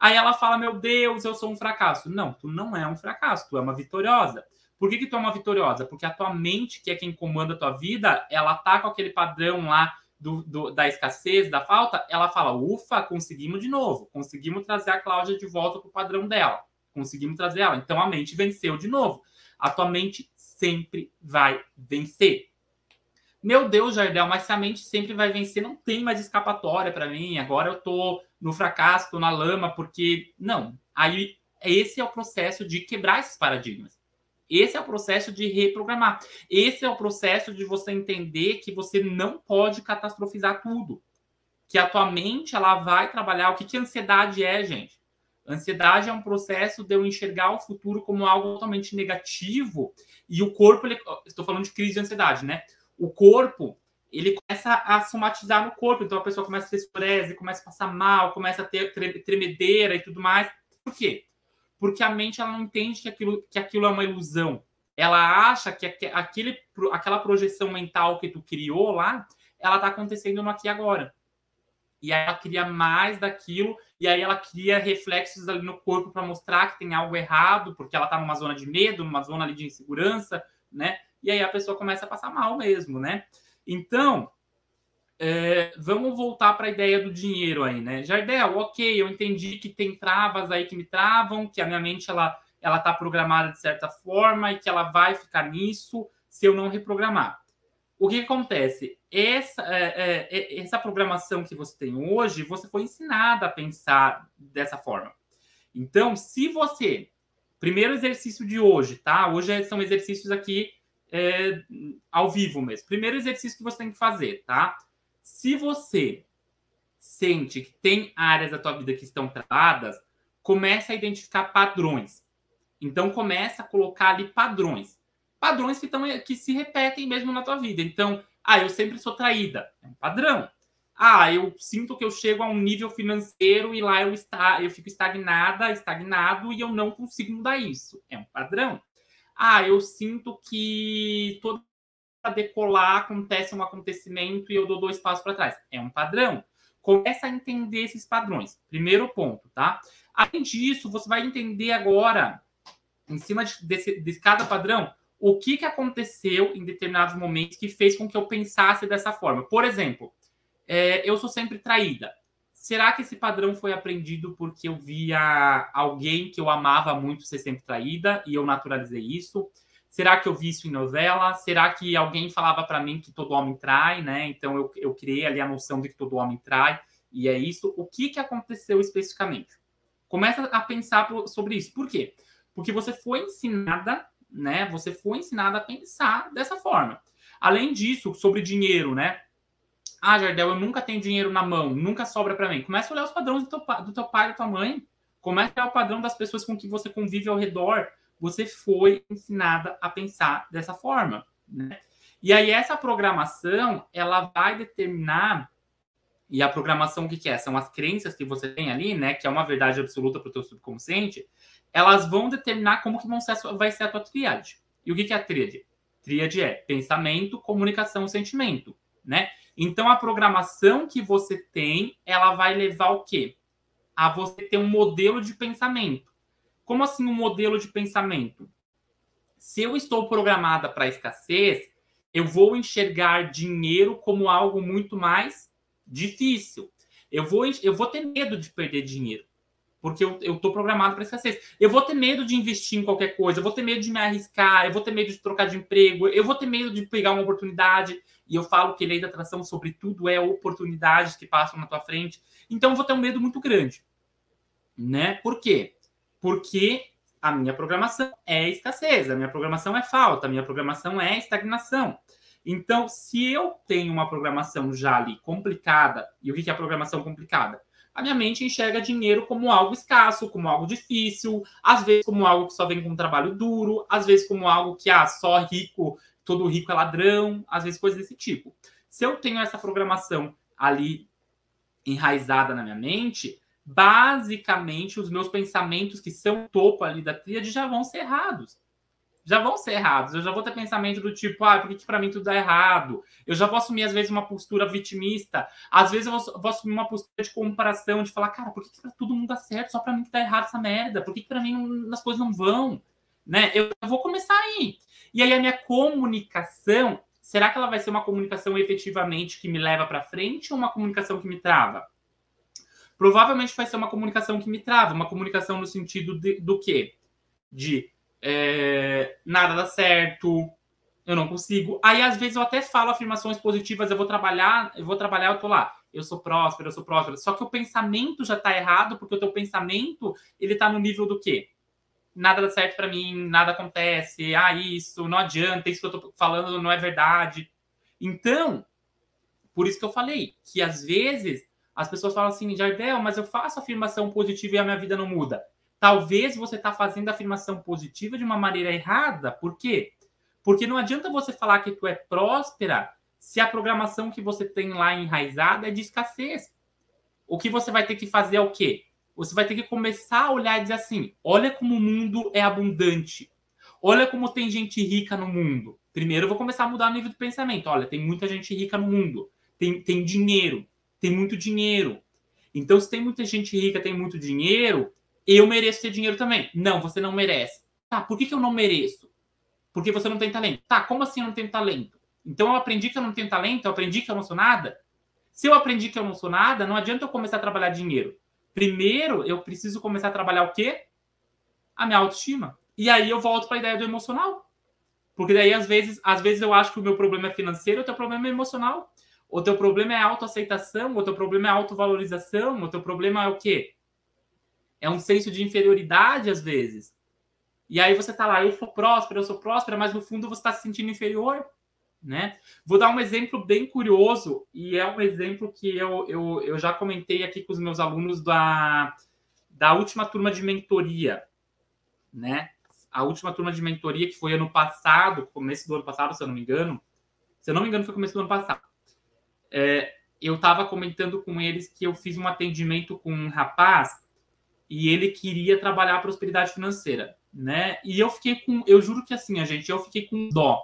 Aí ela fala: Meu Deus, eu sou um fracasso. Não, tu não é um fracasso, tu é uma vitoriosa. Por que, que tu é uma vitoriosa? Porque a tua mente, que é quem comanda a tua vida, ela tá com aquele padrão lá do, do, da escassez, da falta, ela fala: ufa, conseguimos de novo, conseguimos trazer a Cláudia de volta para o padrão dela, conseguimos trazer ela. Então a mente venceu de novo. A tua mente sempre vai vencer. Meu Deus, Jardel, mas se a mente sempre vai vencer, não tem mais escapatória para mim. Agora eu tô no fracasso, tô na lama, porque. Não. Aí, esse é o processo de quebrar esses paradigmas. Esse é o processo de reprogramar. Esse é o processo de você entender que você não pode catastrofizar tudo. Que a tua mente ela vai trabalhar. O que, que ansiedade é, gente? Ansiedade é um processo de eu enxergar o futuro como algo totalmente negativo e o corpo, ele, estou falando de crise de ansiedade, né? O corpo, ele começa a somatizar no corpo, então a pessoa começa a ter estresse, começa a passar mal, começa a ter tremedeira e tudo mais. Por quê? Porque a mente ela não entende que aquilo, que aquilo é uma ilusão. Ela acha que aquele, aquela projeção mental que tu criou lá, ela está acontecendo no aqui e agora. E aí ela cria mais daquilo, e aí ela cria reflexos ali no corpo para mostrar que tem algo errado, porque ela está numa zona de medo, numa zona ali de insegurança, né? E aí a pessoa começa a passar mal mesmo, né? Então, é, vamos voltar para a ideia do dinheiro aí, né? Jardel, ok, eu entendi que tem travas aí que me travam, que a minha mente ela ela está programada de certa forma e que ela vai ficar nisso se eu não reprogramar. O que, acontece? Essa, é, é, é essa programação que você tem hoje, você foi ensinada a pensar dessa forma. Então, se você. Primeiro exercício de hoje, tá? Hoje são exercícios aqui é, ao vivo mesmo. Primeiro exercício que você tem que fazer, tá? Se você sente que tem áreas da tua vida que estão travadas, comece a identificar padrões. Então começa a colocar ali padrões. Padrões que, tão, que se repetem mesmo na tua vida. Então, ah, eu sempre sou traída. É um padrão. Ah, eu sinto que eu chego a um nível financeiro e lá eu, está, eu fico estagnada, estagnado e eu não consigo mudar isso. É um padrão. Ah, eu sinto que toda decolar, acontece um acontecimento e eu dou dois passos para trás. É um padrão. Começa a entender esses padrões. Primeiro ponto, tá? Além disso, você vai entender agora, em cima de, desse, de cada padrão, o que, que aconteceu em determinados momentos que fez com que eu pensasse dessa forma. Por exemplo, é, eu sou sempre traída. Será que esse padrão foi aprendido porque eu via alguém que eu amava muito ser sempre traída e eu naturalizei isso? Será que eu vi isso em novela? Será que alguém falava para mim que todo homem trai, né? Então eu, eu criei ali a noção de que todo homem trai, e é isso. O que, que aconteceu especificamente? Começa a pensar sobre isso. Por quê? Porque você foi ensinada, né? Você foi ensinada a pensar dessa forma. Além disso, sobre dinheiro, né? Ah, Jardel, eu nunca tenho dinheiro na mão, nunca sobra para mim. Começa a olhar os padrões do teu, do teu pai e da tua mãe. Começa a olhar o padrão das pessoas com que você convive ao redor você foi ensinada a pensar dessa forma, né? E aí essa programação, ela vai determinar e a programação o que, que é? São as crenças que você tem ali, né, que é uma verdade absoluta para o teu subconsciente, elas vão determinar como que vão ser vai ser a tua tríade. E o que, que é a tríade? Tríade é pensamento, comunicação, sentimento, né? Então a programação que você tem, ela vai levar o quê? A você ter um modelo de pensamento. Como assim um modelo de pensamento? Se eu estou programada para escassez, eu vou enxergar dinheiro como algo muito mais difícil. Eu vou, eu vou ter medo de perder dinheiro, porque eu estou programado para escassez. Eu vou ter medo de investir em qualquer coisa, eu vou ter medo de me arriscar, eu vou ter medo de trocar de emprego, eu vou ter medo de pegar uma oportunidade. E eu falo que lei da atração, sobretudo, é oportunidades que passam na tua frente. Então, eu vou ter um medo muito grande. Né? Por quê? Porque a minha programação é escassez, a minha programação é falta, a minha programação é estagnação. Então, se eu tenho uma programação já ali complicada, e o que é a programação complicada? A minha mente enxerga dinheiro como algo escasso, como algo difícil, às vezes como algo que só vem com um trabalho duro, às vezes como algo que, ah, só rico, todo rico é ladrão, às vezes coisas desse tipo. Se eu tenho essa programação ali enraizada na minha mente, basicamente os meus pensamentos que são topo ali da tríade já vão ser errados. Já vão ser errados. Eu já vou ter pensamento do tipo, ah, por que, que para mim tudo dá errado? Eu já vou assumir, às vezes, uma postura vitimista. Às vezes eu vou, vou assumir uma postura de comparação, de falar, cara, por que, que pra todo mundo dá certo? Só para mim que tá errado essa merda. Por que, que para mim as coisas não vão? Né? Eu vou começar aí. E aí a minha comunicação, será que ela vai ser uma comunicação efetivamente que me leva para frente ou uma comunicação que me trava? Provavelmente vai ser uma comunicação que me trava, uma comunicação no sentido de, do quê? De é, nada dá certo, Eu não consigo. Aí, às vezes, eu até falo afirmações positivas, eu vou trabalhar, eu vou trabalhar, eu tô lá. Eu sou próspero, eu sou próspero. Só que o pensamento já tá errado, porque o teu pensamento, ele tá no nível do quê? Nada dá certo para mim, nada acontece, ah, isso, não adianta, isso que eu tô falando não é verdade. Então, por isso que eu falei que às vezes as pessoas falam assim, Jardel, mas eu faço afirmação positiva e a minha vida não muda. Talvez você está fazendo a afirmação positiva de uma maneira errada. Por quê? Porque não adianta você falar que tu é próspera se a programação que você tem lá enraizada é de escassez. O que você vai ter que fazer é o quê? Você vai ter que começar a olhar e dizer assim: olha como o mundo é abundante. Olha como tem gente rica no mundo. Primeiro eu vou começar a mudar o nível de pensamento. Olha, tem muita gente rica no mundo. Tem, tem dinheiro. Tem muito dinheiro. Então, se tem muita gente rica, tem muito dinheiro, eu mereço ter dinheiro também. Não, você não merece. Tá, por que, que eu não mereço? Porque você não tem talento. Tá, como assim eu não tenho talento? Então eu aprendi que eu não tenho talento, eu aprendi que eu não sou nada. Se eu aprendi que eu não sou nada, não adianta eu começar a trabalhar dinheiro. Primeiro, eu preciso começar a trabalhar o quê? A minha autoestima. E aí eu volto para a ideia do emocional. Porque daí, às vezes, às vezes eu acho que o meu problema é financeiro, o teu problema é emocional. O teu problema é autoaceitação, o teu problema é autovalorização, o teu problema é o quê? É um senso de inferioridade, às vezes. E aí você tá lá, eu sou próspero, eu sou próspera, mas no fundo você está se sentindo inferior, né? Vou dar um exemplo bem curioso, e é um exemplo que eu, eu, eu já comentei aqui com os meus alunos da, da última turma de mentoria, né? A última turma de mentoria, que foi ano passado, começo do ano passado, se eu não me engano. Se eu não me engano, foi começo do ano passado. É, eu estava comentando com eles que eu fiz um atendimento com um rapaz e ele queria trabalhar a prosperidade financeira né? E eu fiquei com, eu juro que assim, a gente, eu fiquei com dó.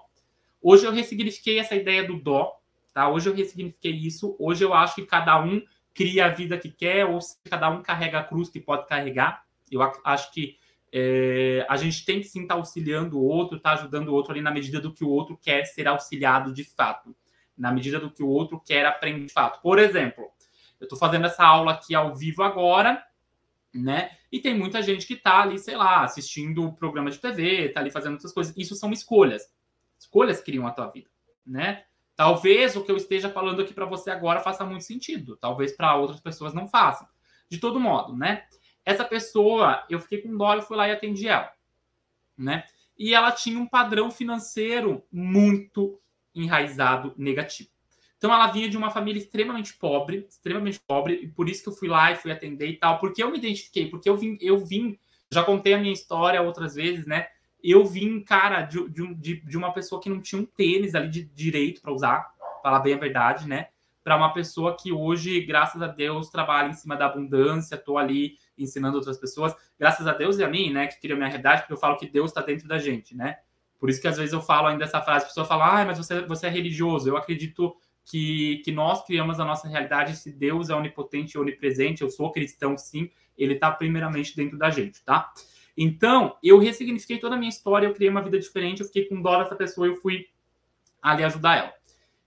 Hoje eu ressignifiquei essa ideia do dó, tá? Hoje eu ressignifiquei isso. Hoje eu acho que cada um cria a vida que quer, ou se cada um carrega a cruz que pode carregar. Eu acho que é, a gente tem que sim estar tá auxiliando o outro, estar tá ajudando o outro ali na medida do que o outro quer ser auxiliado de fato, na medida do que o outro quer aprender de fato. Por exemplo, eu estou fazendo essa aula aqui ao vivo agora, né? E tem muita gente que está ali, sei lá, assistindo o programa de TV, está ali fazendo outras coisas. Isso são escolhas. Escolhas criam a tua vida, né? Talvez o que eu esteja falando aqui para você agora faça muito sentido, talvez para outras pessoas não façam. De todo modo, né? Essa pessoa, eu fiquei com dó e fui lá e atendi ela, né? E ela tinha um padrão financeiro muito enraizado negativo. Então ela vinha de uma família extremamente pobre, extremamente pobre, e por isso que eu fui lá e fui atender e tal, porque eu me identifiquei, porque eu vim, eu vim, já contei a minha história outras vezes, né? Eu vim, cara, de, de, de uma pessoa que não tinha um tênis ali de direito para usar, falar bem a verdade, né? Para uma pessoa que hoje, graças a Deus, trabalha em cima da abundância, estou ali ensinando outras pessoas, graças a Deus e a mim, né? Que cria minha realidade, porque eu falo que Deus está dentro da gente, né? Por isso que às vezes eu falo ainda essa frase, a pessoa fala, ah, mas você, você é religioso. Eu acredito que, que nós criamos a nossa realidade, se Deus é onipotente e onipresente, eu sou cristão sim, ele está primeiramente dentro da gente, tá? Então, eu ressignifiquei toda a minha história, eu criei uma vida diferente, eu fiquei com dó dessa pessoa e eu fui ali ajudar ela.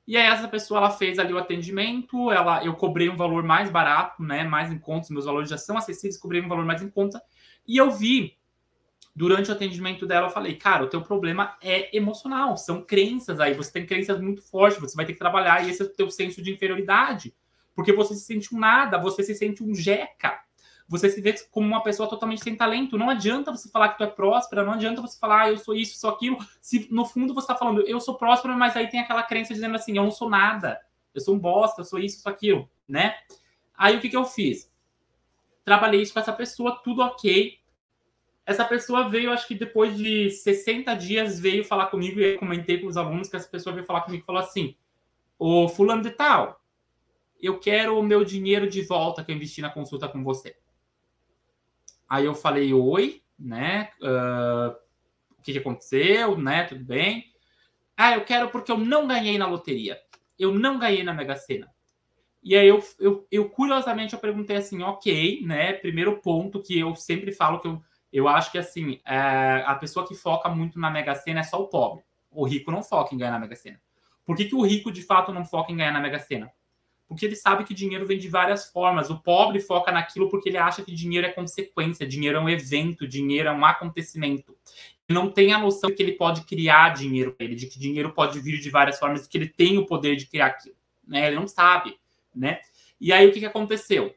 E aí essa pessoa, ela fez ali o atendimento, ela, eu cobrei um valor mais barato, né, mais em conta, meus valores já são acessíveis, cobrei um valor mais em conta, e eu vi durante o atendimento dela, eu falei, cara, o teu problema é emocional, são crenças aí, você tem crenças muito fortes, você vai ter que trabalhar, e esse é o teu senso de inferioridade, porque você se sente um nada, você se sente um jeca, você se vê como uma pessoa totalmente sem talento, não adianta você falar que tu é próspera, não adianta você falar, ah, eu sou isso, sou aquilo, se no fundo você tá falando, eu sou próspera, mas aí tem aquela crença dizendo assim, eu não sou nada, eu sou um bosta, eu sou isso, sou aquilo, né? Aí o que que eu fiz? Trabalhei isso com essa pessoa, tudo ok, essa pessoa veio, acho que depois de 60 dias, veio falar comigo e eu comentei com os alunos que essa pessoa veio falar comigo e falou assim: Ô fulano de tal, eu quero o meu dinheiro de volta que eu investi na consulta com você. Aí eu falei, oi, né? Uh, o que, aconteceu, né? Tudo bem? Ah, eu quero porque eu não ganhei na loteria. Eu não ganhei na Mega Sena. E aí eu, eu, eu curiosamente eu perguntei assim, ok, né? Primeiro ponto que eu sempre falo que eu eu acho que assim, é, a pessoa que foca muito na Mega Sena é só o pobre. O rico não foca em ganhar na Mega Sena. Por que, que o rico de fato não foca em ganhar na Mega Sena? Porque ele sabe que dinheiro vem de várias formas. O pobre foca naquilo porque ele acha que dinheiro é consequência, dinheiro é um evento, dinheiro é um acontecimento. não tem a noção de que ele pode criar dinheiro para ele, de que dinheiro pode vir de várias formas, de que ele tem o poder de criar aquilo. Né? Ele não sabe, né? E aí o que, que aconteceu?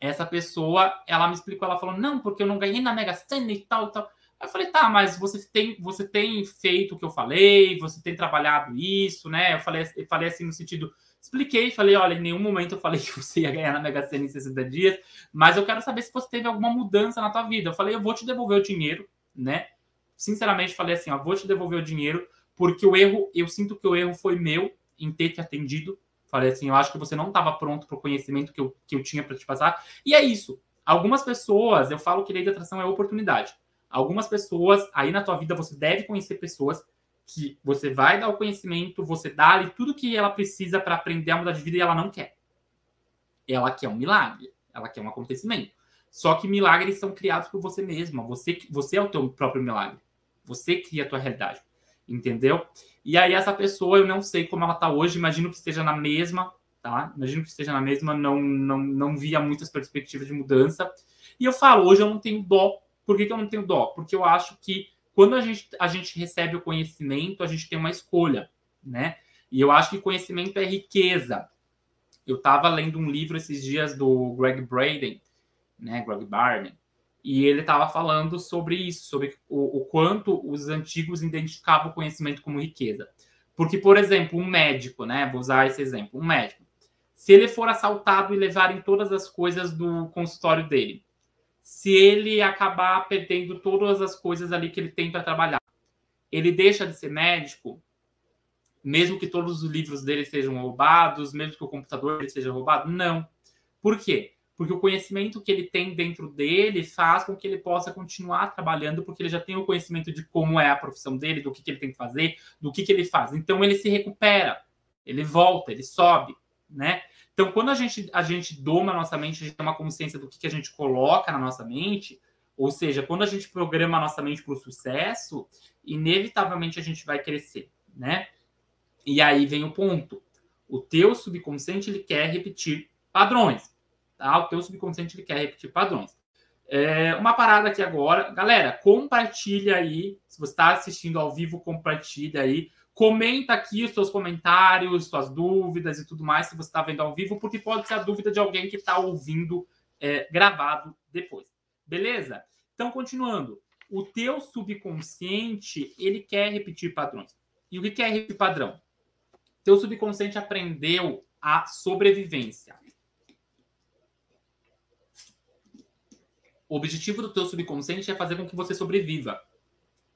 Essa pessoa, ela me explicou, ela falou, não, porque eu não ganhei na Mega Sena e tal tal. Eu falei, tá, mas você tem, você tem feito o que eu falei, você tem trabalhado isso, né? Eu falei, eu falei assim no sentido, expliquei, falei, olha, em nenhum momento eu falei [laughs] que você ia ganhar na Mega Sena em 60 dias, mas eu quero saber se você teve alguma mudança na tua vida. Eu falei, eu vou te devolver o dinheiro, né? Sinceramente, falei assim, ó, vou te devolver o dinheiro, porque o erro, eu sinto que o erro foi meu em ter te atendido. Falei assim, eu acho que você não estava pronto para o conhecimento que eu, que eu tinha para te passar. E é isso. Algumas pessoas, eu falo que lei da atração é oportunidade. Algumas pessoas, aí na tua vida você deve conhecer pessoas que você vai dar o conhecimento, você dá ali tudo que ela precisa para aprender a mudar de vida e ela não quer. Ela quer um milagre, ela quer um acontecimento. Só que milagres são criados por você mesma. Você, você é o teu próprio milagre. Você cria a tua realidade. Entendeu? E aí essa pessoa, eu não sei como ela tá hoje, imagino que esteja na mesma, tá? Imagino que esteja na mesma, não, não, não via muitas perspectivas de mudança. E eu falo, hoje eu não tenho dó. Por que, que eu não tenho dó? Porque eu acho que quando a gente, a gente recebe o conhecimento, a gente tem uma escolha, né? E eu acho que conhecimento é riqueza. Eu estava lendo um livro esses dias do Greg Braden, né? Greg Barden, e ele estava falando sobre isso, sobre o, o, quanto os antigos identificavam o conhecimento como riqueza. Porque, por exemplo, um médico, né? Vou usar esse exemplo, um médico. Se ele for assaltado e levarem todas as coisas do consultório dele, se ele acabar perdendo todas as coisas ali que ele tem para trabalhar, ele deixa de ser médico, mesmo que todos os livros dele sejam roubados, mesmo que o computador dele seja roubado? Não. Por quê? Porque o conhecimento que ele tem dentro dele faz com que ele possa continuar trabalhando, porque ele já tem o conhecimento de como é a profissão dele, do que, que ele tem que fazer, do que, que ele faz. Então ele se recupera, ele volta, ele sobe, né? Então, quando a gente, a gente doma a nossa mente, a gente tem uma consciência do que, que a gente coloca na nossa mente, ou seja, quando a gente programa a nossa mente para o sucesso, inevitavelmente a gente vai crescer, né? E aí vem o ponto. O teu subconsciente ele quer repetir padrões. O teu subconsciente ele quer repetir padrões. É, uma parada aqui agora. Galera, compartilha aí. Se você está assistindo ao vivo, compartilha aí. Comenta aqui os seus comentários, suas dúvidas e tudo mais, se você está vendo ao vivo, porque pode ser a dúvida de alguém que está ouvindo é, gravado depois. Beleza? Então, continuando. O teu subconsciente, ele quer repetir padrões. E o que é repetir padrão? Teu subconsciente aprendeu a sobrevivência. O objetivo do teu subconsciente é fazer com que você sobreviva.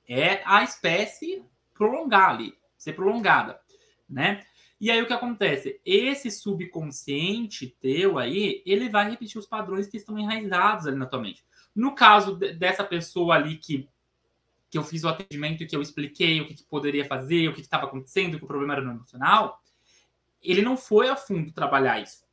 É a espécie prolongar ali, ser prolongada, né? E aí o que acontece? Esse subconsciente teu aí, ele vai repetir os padrões que estão enraizados ali na tua mente. No caso dessa pessoa ali que, que eu fiz o atendimento que eu expliquei o que, que poderia fazer, o que estava acontecendo, que o problema era no emocional, ele não foi a fundo trabalhar isso.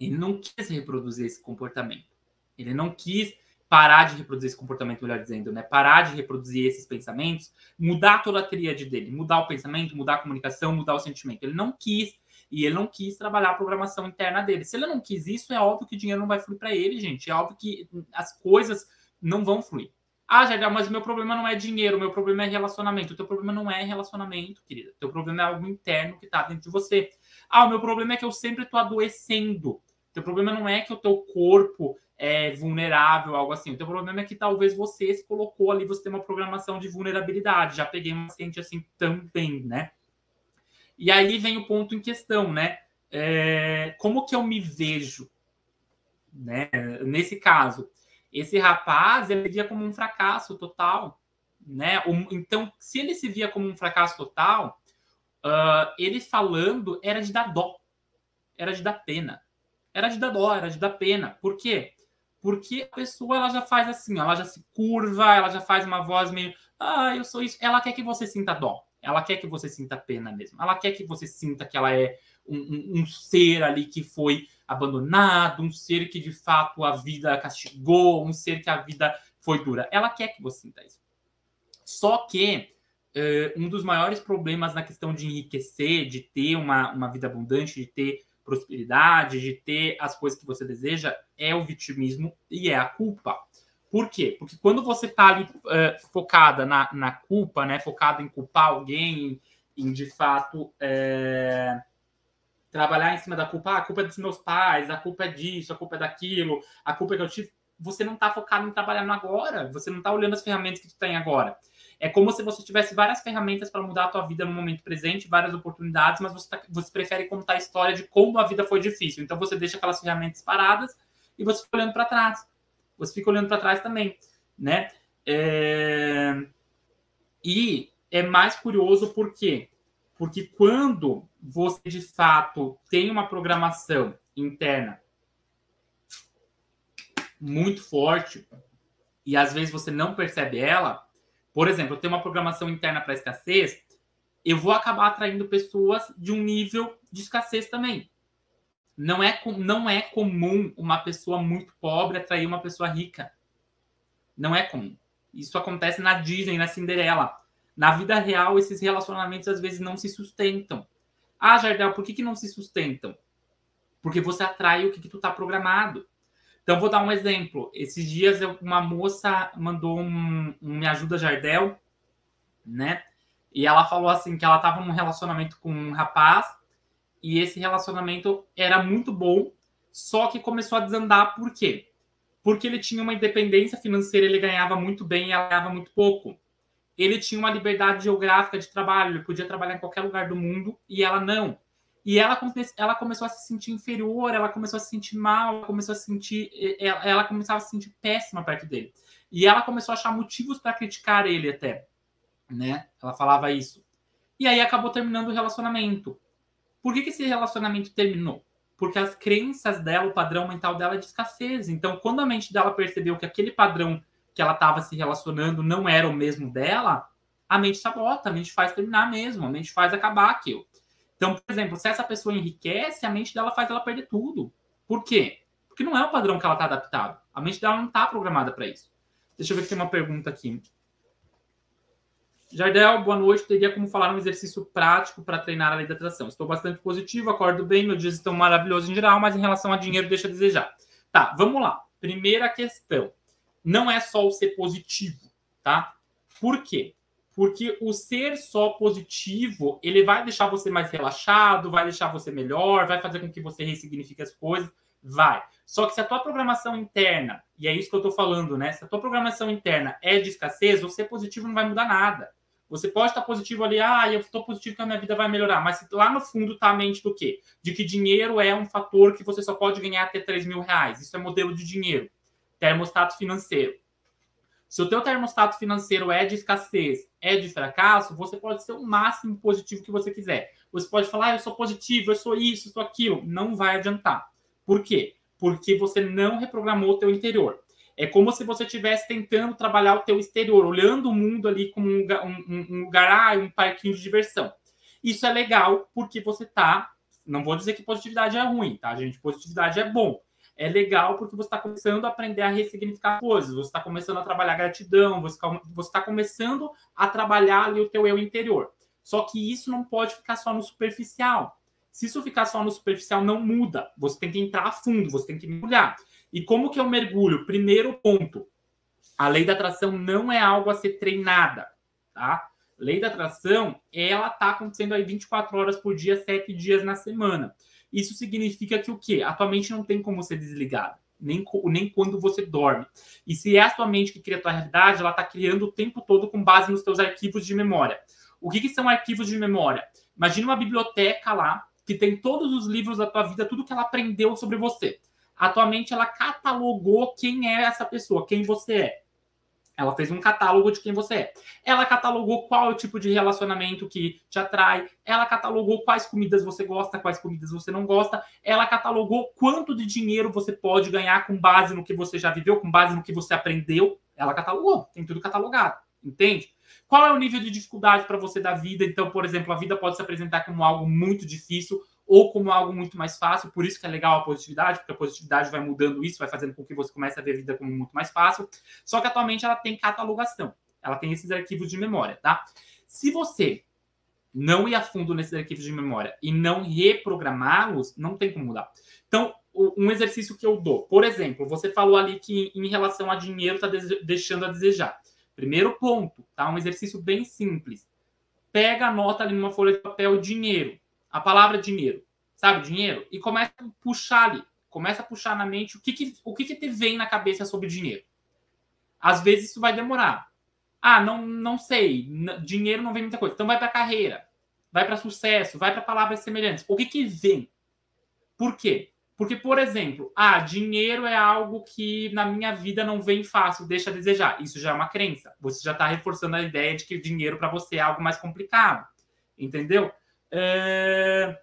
Ele não quis reproduzir esse comportamento. Ele não quis parar de reproduzir esse comportamento, melhor dizendo, né? Parar de reproduzir esses pensamentos, mudar toda a tríade dele, mudar o pensamento, mudar a comunicação, mudar o sentimento. Ele não quis e ele não quis trabalhar a programação interna dele. Se ele não quis isso, é óbvio que o dinheiro não vai fluir para ele, gente. É óbvio que as coisas não vão fluir. Ah, Jair, mas o meu problema não é dinheiro, o meu problema é relacionamento. O teu problema não é relacionamento, querida. O teu problema é algo interno que está dentro de você. Ah, o meu problema é que eu sempre estou adoecendo. O teu problema não é que o teu corpo é, vulnerável, algo assim. O teu problema é que talvez você se colocou ali, você tem uma programação de vulnerabilidade. Já peguei um paciente assim também, né? E aí vem o ponto em questão, né? É, como que eu me vejo, né? Nesse caso, esse rapaz ele via como um fracasso total, né? Então, se ele se via como um fracasso total, uh, ele falando era de dar dó, era de dar pena, era de dar dó, era de dar pena. Por quê? Porque a pessoa ela já faz assim, ela já se curva, ela já faz uma voz meio, ah, eu sou isso. Ela quer que você sinta dó. Ela quer que você sinta pena mesmo. Ela quer que você sinta que ela é um, um, um ser ali que foi abandonado, um ser que de fato a vida castigou, um ser que a vida foi dura. Ela quer que você sinta isso. Só que uh, um dos maiores problemas na questão de enriquecer, de ter uma, uma vida abundante, de ter prosperidade, de ter as coisas que você deseja, é o vitimismo e é a culpa. Por quê? Porque quando você está ali uh, focada na, na culpa, né? Focada em culpar alguém, em, de fato é, trabalhar em cima da culpa, ah, a culpa é dos meus pais, a culpa é disso, a culpa é daquilo, a culpa é que eu tive. Você não está focado em trabalhar no agora, você não está olhando as ferramentas que tu tem agora. É como se você tivesse várias ferramentas para mudar a tua vida no momento presente, várias oportunidades, mas você, tá, você prefere contar a história de como a vida foi difícil. Então você deixa aquelas ferramentas paradas e você fica olhando para trás. Você fica olhando para trás também, né? É... E é mais curioso por quê? Porque quando você de fato tem uma programação interna muito forte e às vezes você não percebe ela, por exemplo, eu tenho uma programação interna para escassez, eu vou acabar atraindo pessoas de um nível de escassez também. Não é, não é comum uma pessoa muito pobre atrair uma pessoa rica. Não é comum. Isso acontece na Disney, na Cinderela. Na vida real, esses relacionamentos às vezes não se sustentam. Ah, Jardel, por que, que não se sustentam? Porque você atrai o que, que tu tá programado. Então, vou dar um exemplo. Esses dias, uma moça mandou um, um Me Ajuda Jardel, né? E ela falou assim que ela estava num relacionamento com um rapaz e esse relacionamento era muito bom, só que começou a desandar por quê? Porque ele tinha uma independência financeira, ele ganhava muito bem e ela ganhava muito pouco. Ele tinha uma liberdade geográfica de trabalho, ele podia trabalhar em qualquer lugar do mundo e ela não. E ela, ela começou a se sentir inferior, ela começou a se sentir mal, começou a se sentir. Ela, ela começava a se sentir péssima perto dele. E ela começou a achar motivos para criticar ele até. Né? Ela falava isso. E aí acabou terminando o relacionamento. Por que, que esse relacionamento terminou? Porque as crenças dela, o padrão mental dela é de escassez. Então, quando a mente dela percebeu que aquele padrão que ela estava se relacionando não era o mesmo dela, a mente sabota, a mente faz terminar mesmo, a mente faz acabar aquilo. Então, por exemplo, se essa pessoa enriquece, a mente dela faz ela perder tudo. Por quê? Porque não é o padrão que ela está adaptado. A mente dela não está programada para isso. Deixa eu ver se tem uma pergunta aqui. Jardel, boa noite. Teria como falar um exercício prático para treinar a lei da atração? Estou bastante positivo, acordo bem, meus dias estão maravilhosos em geral, mas em relação a dinheiro, deixa a desejar. Tá, vamos lá. Primeira questão. Não é só o ser positivo, tá? Por quê? Porque o ser só positivo, ele vai deixar você mais relaxado, vai deixar você melhor, vai fazer com que você ressignifique as coisas, vai. Só que se a tua programação interna, e é isso que eu estou falando, né? Se a tua programação interna é de escassez, ser positivo não vai mudar nada. Você pode estar positivo ali, ah, eu estou positivo que a minha vida vai melhorar, mas lá no fundo está a mente do quê? De que dinheiro é um fator que você só pode ganhar até 3 mil reais. Isso é modelo de dinheiro, termostato financeiro. Se o teu termostato financeiro é de escassez, é de fracasso, você pode ser o máximo positivo que você quiser. Você pode falar, ah, eu sou positivo, eu sou isso, eu sou aquilo. Não vai adiantar. Por quê? Porque você não reprogramou o teu interior. É como se você estivesse tentando trabalhar o teu exterior, olhando o mundo ali como um, um, um lugar, ah, um parquinho de diversão. Isso é legal porque você tá. Não vou dizer que positividade é ruim, tá, gente? Positividade é bom é legal porque você está começando a aprender a ressignificar coisas, você está começando a trabalhar gratidão, você está começando a trabalhar ali o teu eu interior. Só que isso não pode ficar só no superficial. Se isso ficar só no superficial, não muda. Você tem que entrar a fundo, você tem que mergulhar. E como que eu mergulho? Primeiro ponto, a lei da atração não é algo a ser treinada, tá? Lei da atração, ela tá acontecendo aí 24 horas por dia, 7 dias na semana. Isso significa que o quê? A tua mente não tem como ser desligada. Nem, nem quando você dorme. E se é a tua mente que cria a tua realidade, ela está criando o tempo todo com base nos teus arquivos de memória. O que, que são arquivos de memória? Imagina uma biblioteca lá que tem todos os livros da tua vida, tudo que ela aprendeu sobre você. A tua mente ela catalogou quem é essa pessoa, quem você é. Ela fez um catálogo de quem você é. Ela catalogou qual é o tipo de relacionamento que te atrai. Ela catalogou quais comidas você gosta, quais comidas você não gosta. Ela catalogou quanto de dinheiro você pode ganhar com base no que você já viveu, com base no que você aprendeu. Ela catalogou, tem tudo catalogado, entende? Qual é o nível de dificuldade para você da vida? Então, por exemplo, a vida pode se apresentar como algo muito difícil ou como algo muito mais fácil, por isso que é legal a positividade, porque a positividade vai mudando isso, vai fazendo com que você comece a ver a vida como muito mais fácil. Só que atualmente ela tem catalogação, ela tem esses arquivos de memória, tá? Se você não ir a fundo nesses arquivos de memória e não reprogramá-los, não tem como mudar. Então, um exercício que eu dou. Por exemplo, você falou ali que em relação a dinheiro está deixando a desejar. Primeiro ponto, tá? Um exercício bem simples. Pega, anota ali numa folha de papel dinheiro. A palavra dinheiro. Sabe, dinheiro? E começa a puxar ali. Começa a puxar na mente o que, que o que, que te vem na cabeça sobre dinheiro. Às vezes isso vai demorar. Ah, não, não sei. Dinheiro não vem muita coisa. Então vai para carreira, vai para sucesso, vai para palavras semelhantes. O que, que vem? Por quê? Porque, por exemplo, ah, dinheiro é algo que na minha vida não vem fácil, deixa a desejar. Isso já é uma crença. Você já está reforçando a ideia de que dinheiro para você é algo mais complicado. Entendeu? É...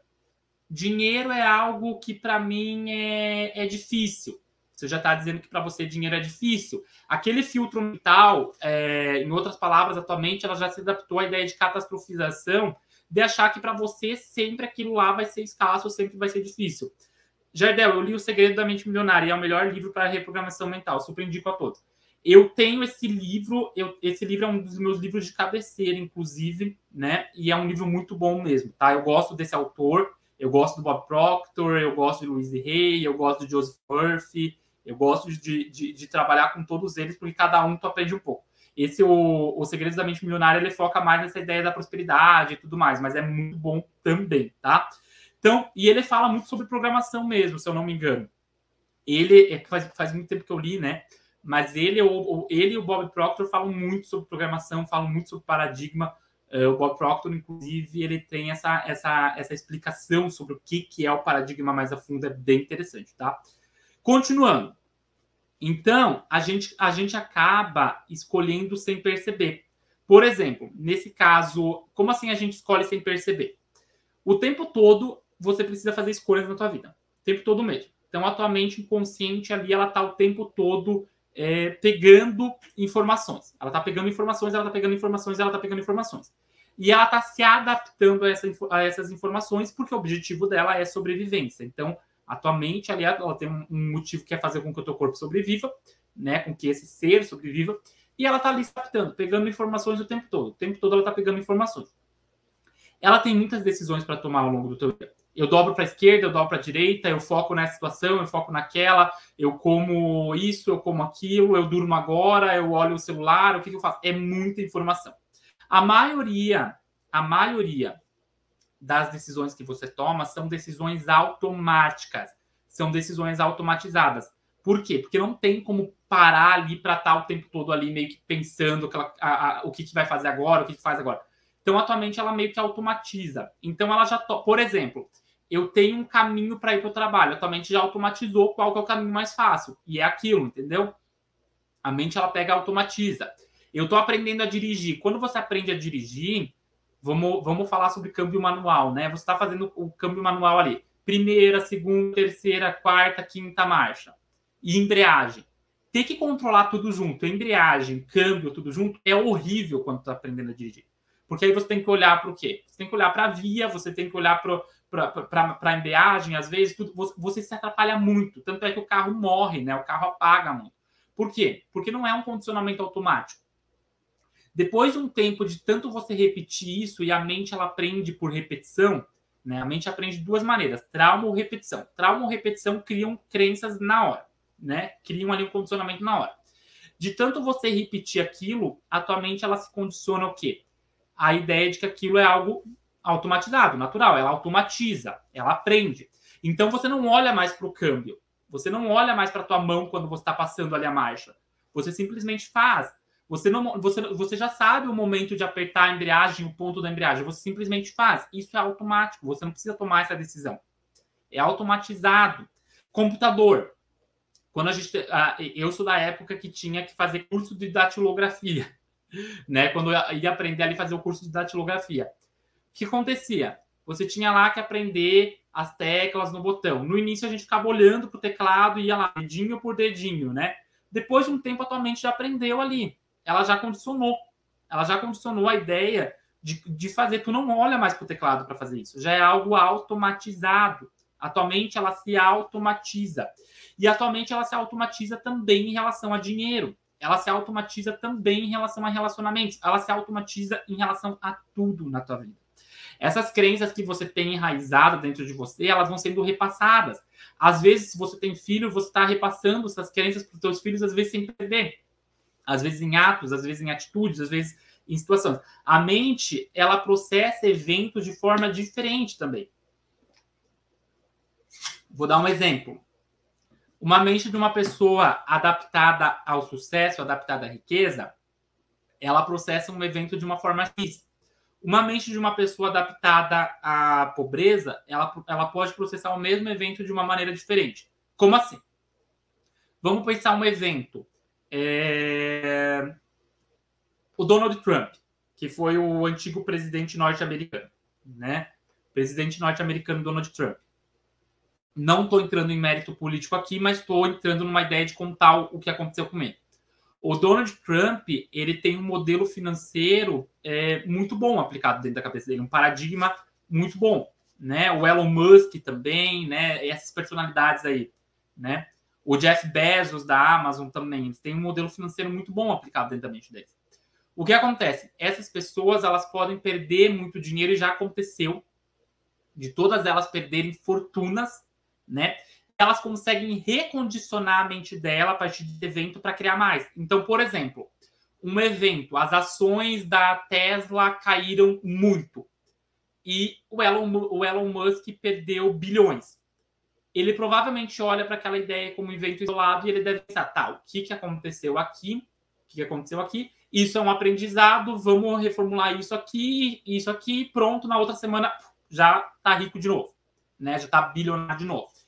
Dinheiro é algo que para mim é, é difícil. Você já está dizendo que para você dinheiro é difícil. Aquele filtro mental, é, em outras palavras, atualmente ela já se adaptou à ideia de catastrofização, de achar que para você sempre aquilo lá vai ser escasso, sempre vai ser difícil. Jardel, eu li O Segredo da Mente Milionária é o melhor livro para reprogramação mental. Super indico a todos. Eu tenho esse livro, eu, esse livro é um dos meus livros de cabeceira, inclusive, né? E é um livro muito bom mesmo, tá? Eu gosto desse autor, eu gosto do Bob Proctor, eu gosto de Louise Hay, eu gosto de Joseph Murphy, eu gosto de, de, de, trabalhar com todos eles, porque cada um tu aprende um pouco. Esse, o, o Segredos da Mente Milionária, ele foca mais nessa ideia da prosperidade e tudo mais, mas é muito bom também, tá? Então, e ele fala muito sobre programação mesmo, se eu não me engano. Ele, é faz, faz muito tempo que eu li, né? Mas ele, o, ele e o Bob Proctor falam muito sobre programação, falam muito sobre paradigma. Uh, o Bob Proctor, inclusive, ele tem essa, essa, essa explicação sobre o que, que é o paradigma mais a fundo, é bem interessante, tá? Continuando. Então, a gente, a gente acaba escolhendo sem perceber. Por exemplo, nesse caso, como assim a gente escolhe sem perceber? O tempo todo você precisa fazer escolhas na tua vida. O tempo todo mesmo. Então, atualmente, inconsciente ali, ela está o tempo todo é, pegando informações. Ela está pegando informações, ela está pegando informações, ela está pegando informações. E ela está se adaptando a, essa, a, essas informações porque o objetivo dela é sobrevivência. Então, atualmente, ali, ela tem um motivo que é fazer com que o teu corpo sobreviva, né, com que esse ser sobreviva, e ela está ali se adaptando, pegando informações o tempo todo. O tempo todo ela está pegando informações. Ela tem muitas decisões para tomar ao longo do teu dia eu dobro para a esquerda, eu dobro para a direita, eu foco nessa situação, eu foco naquela, eu como isso, eu como aquilo, eu durmo agora, eu olho o celular, o que, que eu faço? É muita informação. A maioria, a maioria das decisões que você toma são decisões automáticas, são decisões automatizadas. Por quê? Porque não tem como parar ali para estar o tempo todo ali meio que pensando a, a, o que, que vai fazer agora, o que, que faz agora. Então, atualmente, ela meio que automatiza. Então, ela já, to... por exemplo, eu tenho um caminho para ir para o trabalho. Atualmente já automatizou qual é o caminho mais fácil. E é aquilo, entendeu? A mente ela pega e automatiza. Eu estou aprendendo a dirigir. Quando você aprende a dirigir, vamos, vamos falar sobre câmbio manual, né? Você está fazendo o câmbio manual ali. Primeira, segunda, terceira, quarta, quinta marcha. E embreagem. Ter que controlar tudo junto, embreagem, câmbio, tudo junto, é horrível quando está aprendendo a dirigir. Porque aí você tem que olhar para o quê? Você tem que olhar para a via, você tem que olhar para a embreagem, às vezes, tudo, você se atrapalha muito. Tanto é que o carro morre, né? O carro apaga muito. Por quê? Porque não é um condicionamento automático. Depois de um tempo de tanto você repetir isso e a mente ela aprende por repetição, né? A mente aprende de duas maneiras: trauma ou repetição. Trauma ou repetição criam crenças na hora, né? Criam ali um condicionamento na hora. De tanto você repetir aquilo, a tua mente ela se condiciona o quê? A ideia de que aquilo é algo automatizado, natural. Ela automatiza, ela aprende. Então você não olha mais para o câmbio. Você não olha mais para a tua mão quando você está passando ali a marcha. Você simplesmente faz. Você, não, você, você já sabe o momento de apertar a embreagem, o ponto da embreagem. Você simplesmente faz. Isso é automático. Você não precisa tomar essa decisão. É automatizado. Computador. Quando a gente, eu sou da época que tinha que fazer curso de datilografia, né? Quando eu ia aprender ali fazer o curso de datilografia que acontecia? Você tinha lá que aprender as teclas no botão. No início a gente ficava olhando para o teclado e ia lá, dedinho por dedinho, né? Depois de um tempo, atualmente já aprendeu ali. Ela já condicionou. Ela já condicionou a ideia de, de fazer. Tu não olha mais para o teclado para fazer isso. Já é algo automatizado. Atualmente ela se automatiza. E atualmente ela se automatiza também em relação a dinheiro. Ela se automatiza também em relação a relacionamentos. Ela se automatiza em relação a tudo na tua vida Essas crenças que você tem enraizadas dentro de você, elas vão sendo repassadas. Às vezes, se você tem filho, você está repassando essas crenças para os seus filhos, às vezes sem perder. Às vezes em atos, às vezes em atitudes, às vezes em situações. A mente, ela processa eventos de forma diferente também. Vou dar um exemplo. Uma mente de uma pessoa adaptada ao sucesso, adaptada à riqueza, ela processa um evento de uma forma X. Uma mente de uma pessoa adaptada à pobreza, ela, ela pode processar o mesmo evento de uma maneira diferente. Como assim? Vamos pensar um evento. É... O Donald Trump, que foi o antigo presidente norte-americano, né? Presidente norte-americano Donald Trump. Não estou entrando em mérito político aqui, mas estou entrando numa ideia de contar o que aconteceu com ele. O Donald Trump ele tem um modelo financeiro é, muito bom aplicado dentro da cabeça dele, um paradigma muito bom, né? O Elon Musk também, né? Essas personalidades aí, né? O Jeff Bezos da Amazon também, eles têm um modelo financeiro muito bom aplicado dentro da mente deles. O que acontece? Essas pessoas elas podem perder muito dinheiro e já aconteceu de todas elas perderem fortunas, né? elas conseguem recondicionar a mente dela a partir de evento para criar mais. Então, por exemplo, um evento, as ações da Tesla caíram muito e o Elon, o Elon Musk perdeu bilhões. Ele provavelmente olha para aquela ideia como um evento isolado e ele deve pensar, tá, o que, que aconteceu aqui? O que, que aconteceu aqui? Isso é um aprendizado, vamos reformular isso aqui, isso aqui, pronto, na outra semana já tá rico de novo, né? Já tá bilionário de novo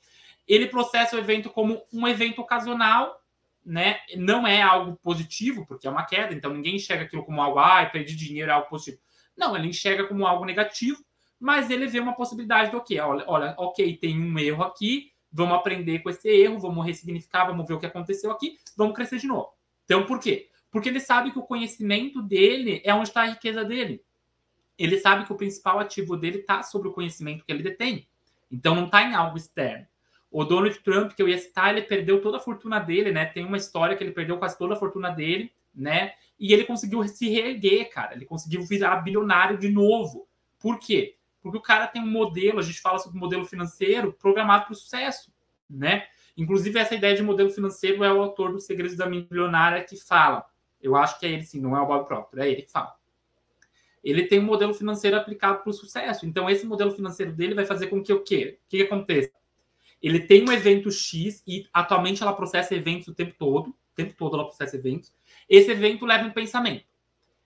ele processa o evento como um evento ocasional, né? Não é algo positivo, porque é uma queda, então ninguém enxerga aquilo como algo, ah, perdi dinheiro, é algo positivo. Não, ele enxerga como algo negativo, mas ele vê uma possibilidade do quê? Olha, olha, ok, tem um erro aqui, vamos aprender com esse erro, vamos ressignificar, vamos ver o que aconteceu aqui, vamos crescer de novo. Então, por quê? Porque ele sabe que o conhecimento dele é onde está a riqueza dele. Ele sabe que o principal ativo dele está sobre o conhecimento que ele detém. Então, não está em algo externo. O Donald Trump, que eu ia citar, ele perdeu toda a fortuna dele, né? Tem uma história que ele perdeu quase toda a fortuna dele, né? E ele conseguiu se reerguer, cara. Ele conseguiu virar bilionário de novo. Por quê? Porque o cara tem um modelo, a gente fala sobre modelo financeiro programado para o sucesso, né? Inclusive, essa ideia de modelo financeiro é o autor dos Segredos da Milionária que fala. Eu acho que é ele sim, não é o Bob Proctor, é ele que fala. Ele tem um modelo financeiro aplicado para o sucesso. Então, esse modelo financeiro dele vai fazer com que o quê? O que, que aconteça? Ele tem um evento X e atualmente ela processa eventos o tempo todo. O tempo todo ela processa eventos. Esse evento leva um pensamento.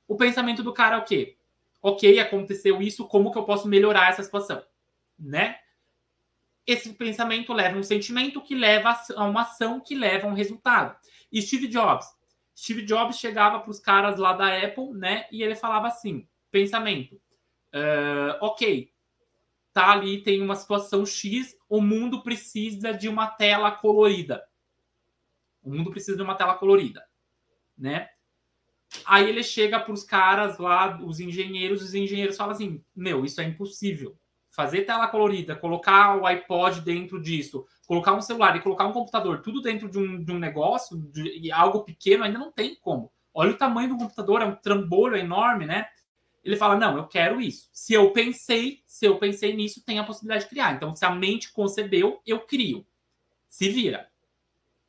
O pensamento do cara é o quê? Ok, aconteceu isso, como que eu posso melhorar essa situação? Né? Esse pensamento leva um sentimento que leva a uma ação que leva a um resultado. E Steve Jobs? Steve Jobs chegava para os caras lá da Apple, né? E ele falava assim: pensamento. Uh, ok, tá ali, tem uma situação X, o mundo precisa de uma tela colorida. O mundo precisa de uma tela colorida, né? Aí ele chega para os caras lá, os engenheiros, os engenheiros falam assim: Meu, isso é impossível. Fazer tela colorida, colocar o iPod dentro disso, colocar um celular e colocar um computador, tudo dentro de um, de um negócio, de, algo pequeno, ainda não tem como. Olha o tamanho do computador, é um trambolho enorme, né? Ele fala: não, eu quero isso. Se eu pensei, se eu pensei nisso, tem a possibilidade de criar. Então, se a mente concebeu, eu crio. Se vira.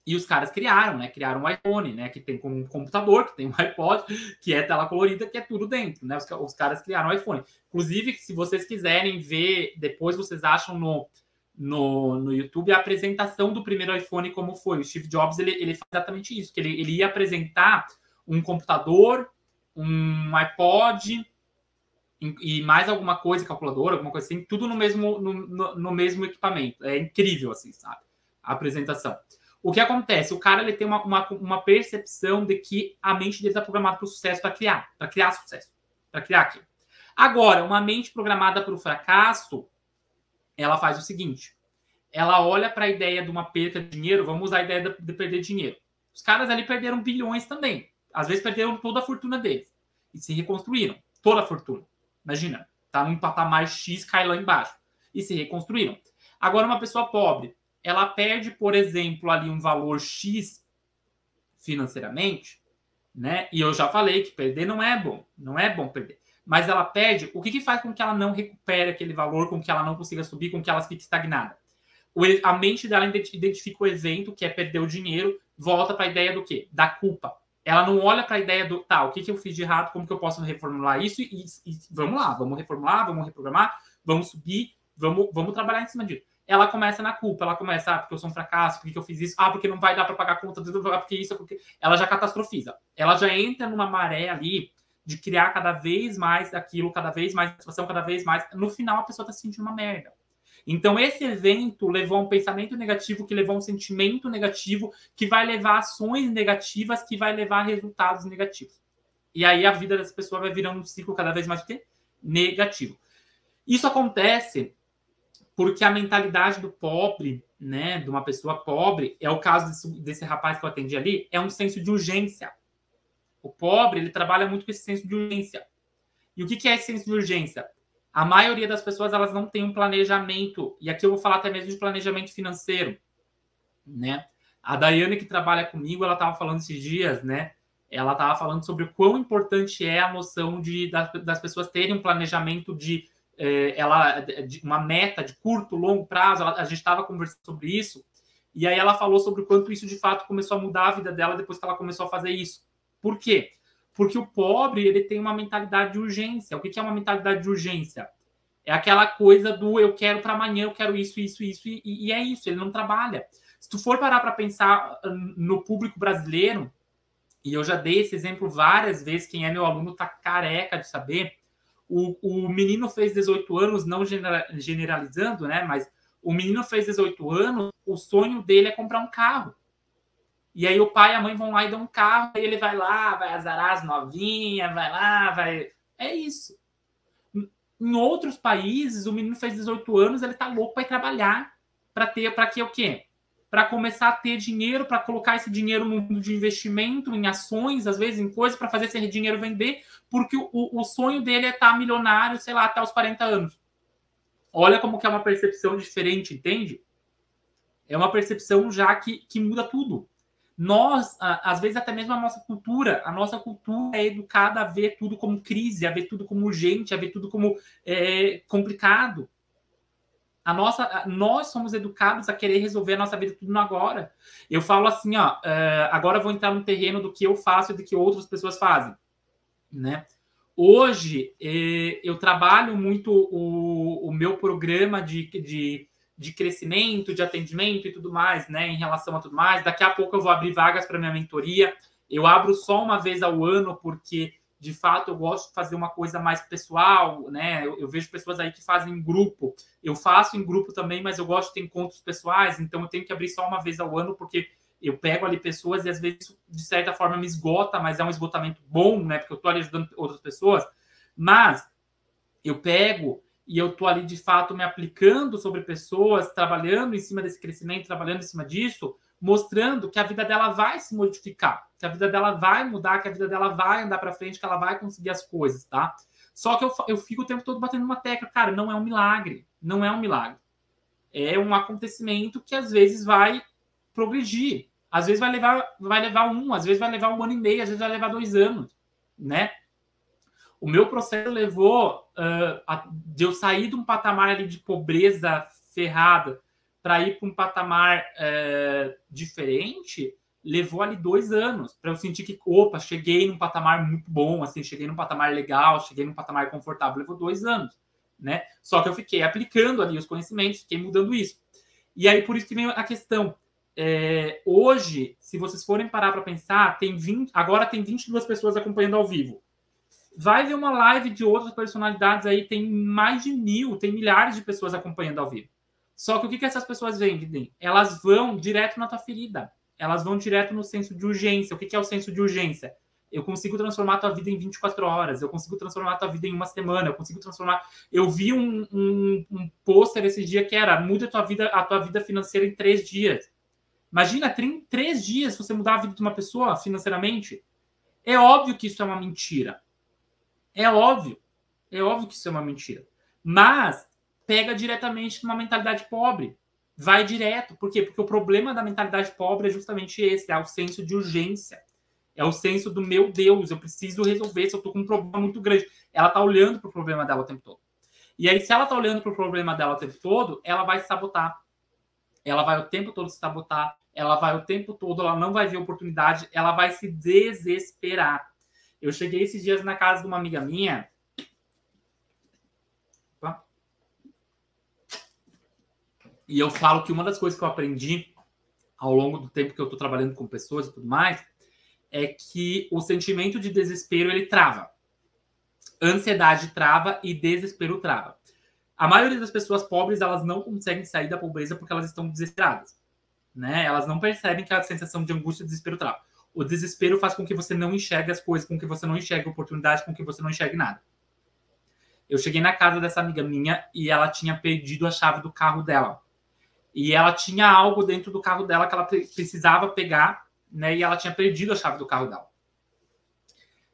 E os caras criaram, né? Criaram um iPhone, né? Que tem um computador, que tem um [laughs] iPod, que é tela colorida, que é tudo dentro, né? Os, os caras criaram o iPhone. Inclusive, se vocês quiserem ver, depois vocês acham no, no, no YouTube a apresentação do primeiro iPhone como foi. O Steve Jobs, ele, ele faz exatamente isso, que ele, ele ia apresentar um computador, um iPod, e mais alguma coisa, calculadora, alguma coisa assim, tudo no mesmo, no, no, no, mesmo equipamento. É incrível, assim, sabe? A apresentação. O que acontece? O cara ele tem uma, uma, uma percepção de que a mente dele está programada para o sucesso, para criar, para criar sucesso, para criar aquilo. Agora, uma mente programada para o fracasso, ela faz o seguinte: ela olha para a ideia de uma perda de dinheiro, vamos usar a ideia de, de perder dinheiro. Os caras ali perderam bilhões também. Às vezes perderam toda a fortuna deles e se reconstruíram, toda a fortuna. Imagina, tá num patamar X, cai lá embaixo. E se reconstruíram. Agora, uma pessoa pobre, ela perde, por exemplo, ali um valor X financeiramente, né? E eu já falei que perder não é bom, não é bom perder. mas ela perde, o que, que faz com que ela não recupere aquele valor, com que ela não consiga subir, com que ela fique estagnada? a mente dela identifica o evento, que é perder o dinheiro, volta para a ideia do quê? Da culpa. Ela não olha para a ideia do, tá, o que, que eu fiz de errado, como que eu posso reformular isso e, e, vamos lá, vamos reformular, vamos reprogramar, vamos subir, vamos, vamos trabalhar em cima disso. Ela começa na culpa, ela começa, ah, porque eu sou um fracasso, porque eu fiz isso, ah, porque não vai dar para pagar a conta, porque isso, porque. Ela já catastrofiza. Ela já entra numa maré ali de criar cada vez mais aquilo, cada vez mais situação, cada vez mais. No final, a pessoa está se sentindo uma merda. Então, esse evento levou a um pensamento negativo, que levou a um sentimento negativo, que vai levar a ações negativas, que vai levar a resultados negativos. E aí a vida dessa pessoa vai virando um ciclo cada vez mais negativo. Isso acontece porque a mentalidade do pobre, né, de uma pessoa pobre, é o caso desse, desse rapaz que eu atendi ali, é um senso de urgência. O pobre, ele trabalha muito com esse senso de urgência. E o que, é esse senso de urgência? A maioria das pessoas elas não tem um planejamento, e aqui eu vou falar até mesmo de planejamento financeiro, né? A Daiane que trabalha comigo, ela estava falando esses dias, né? Ela estava falando sobre o quão importante é a noção de das, das pessoas terem um planejamento de é, ela de uma meta de curto, longo prazo. Ela, a gente estava conversando sobre isso e aí ela falou sobre o quanto isso de fato começou a mudar a vida dela depois que ela começou a fazer isso. Por quê? Porque o pobre, ele tem uma mentalidade de urgência. O que é uma mentalidade de urgência? É aquela coisa do eu quero para amanhã, eu quero isso, isso, isso, e, e, é isso, ele não trabalha. Se tu for parar para pensar no público brasileiro, e eu já dei esse exemplo várias vezes, quem é meu aluno tá careca de saber, o, o menino fez 18 anos, não generalizando, né? Mas o menino fez 18 anos, o sonho dele é comprar um carro. E aí o pai e a mãe vão lá e dão um carro, e ele vai lá, vai azarar as novinhas, vai lá, vai. É isso. Em outros países, o menino fez 18 anos, ele tá louco para ir trabalhar, para ter, para que o quê? Para começar a ter dinheiro, para colocar esse dinheiro no mundo de investimento, em ações, às vezes em coisas, para fazer esse dinheiro vender, porque o, o sonho dele é estar tá milionário, sei lá, até os 40 anos. Olha como que é uma percepção diferente, entende? É uma percepção já que, que muda tudo nós, às vezes até mesmo a nossa cultura, a nossa cultura é educada a ver tudo como crise, a ver tudo como urgente, a ver tudo como é, complicado. A nossa, nós somos educados a querer resolver a nossa vida tudo no agora. Eu falo assim, ó, é, agora vou entrar no terreno do que eu faço e do que outras pessoas fazem, né? Hoje é, eu trabalho muito o, o meu programa de, de de crescimento, de atendimento e tudo mais, né, em relação a tudo mais. Daqui a pouco eu vou abrir vagas para minha mentoria. Eu abro só uma vez ao ano porque de fato eu gosto de fazer uma coisa mais pessoal, né? Eu, eu, vejo pessoas aí que fazem em grupo. Eu faço em grupo também, mas eu gosto de ter encontros pessoais, então eu tenho que abrir só uma vez ao ano porque eu pego ali pessoas e às vezes de certa forma me esgota, mas é um esgotamento bom, né? Porque eu estou ali ajudando outras pessoas. Mas eu pego e eu estou ali de fato me aplicando sobre pessoas, trabalhando em cima desse crescimento, trabalhando em cima disso, mostrando que a vida dela vai se modificar, que a vida dela vai mudar, que a vida dela vai andar para frente, que ela vai conseguir as coisas, tá? Só que eu, eu fico o tempo todo batendo uma tecla, cara, não é um milagre, não é um milagre. É um acontecimento que às vezes vai progredir, às vezes vai levar, vai levar um, às vezes vai levar um ano e meio, às vezes vai levar dois anos, né? O meu processo levou uh, a, de eu sair de um patamar ali de pobreza ferrada para ir para um patamar uh, diferente, levou ali dois anos para eu sentir que, opa, cheguei num patamar muito bom, assim, cheguei num patamar legal, cheguei num patamar confortável, levou dois anos, né? Só que eu fiquei aplicando ali os conhecimentos, fiquei mudando isso. E aí, por isso que vem a questão. É, hoje, se vocês forem parar para pensar, tem 20, agora tem 22 pessoas acompanhando ao vivo. Vai ver uma live de outras personalidades aí, tem mais de mil, tem milhares de pessoas acompanhando ao vivo. Só que o que, que essas pessoas vendem? Elas vão direto na tua ferida. Elas vão direto no senso de urgência. O que, que é o senso de urgência? Eu consigo transformar a tua vida em 24 horas, eu consigo transformar a tua vida em uma semana, eu consigo transformar. Eu vi um, um, um pôster esse dia que era muda a tua vida, a tua vida financeira em três dias. Imagina, em três dias você mudar a vida de uma pessoa financeiramente. É óbvio que isso é uma mentira. É óbvio. É óbvio que isso é uma mentira. Mas pega diretamente numa mentalidade pobre. Vai direto. Por quê? Porque o problema da mentalidade pobre é justamente esse, é o senso de urgência. É o senso do meu Deus, eu preciso resolver se eu tô com um problema muito grande. Ela tá olhando pro problema dela o tempo todo. E aí, se ela tá olhando pro problema dela o tempo todo, ela vai se sabotar. Ela vai o tempo todo se sabotar. Ela vai o tempo todo, ela não vai ver oportunidade, ela vai se desesperar. Eu cheguei esses dias na casa de uma amiga minha. E eu falo que uma das coisas que eu aprendi ao longo do tempo que eu estou trabalhando com pessoas e tudo mais é que o sentimento de desespero ele trava. Ansiedade trava e desespero trava. A maioria das pessoas pobres elas não conseguem sair da pobreza porque elas estão desesperadas, né? Elas não percebem que a sensação de angústia e desespero trava. O desespero faz com que você não enxergue as coisas, com que você não enxergue oportunidade, com que você não enxergue nada. Eu cheguei na casa dessa amiga minha e ela tinha perdido a chave do carro dela. E ela tinha algo dentro do carro dela que ela precisava pegar, né? E ela tinha perdido a chave do carro dela.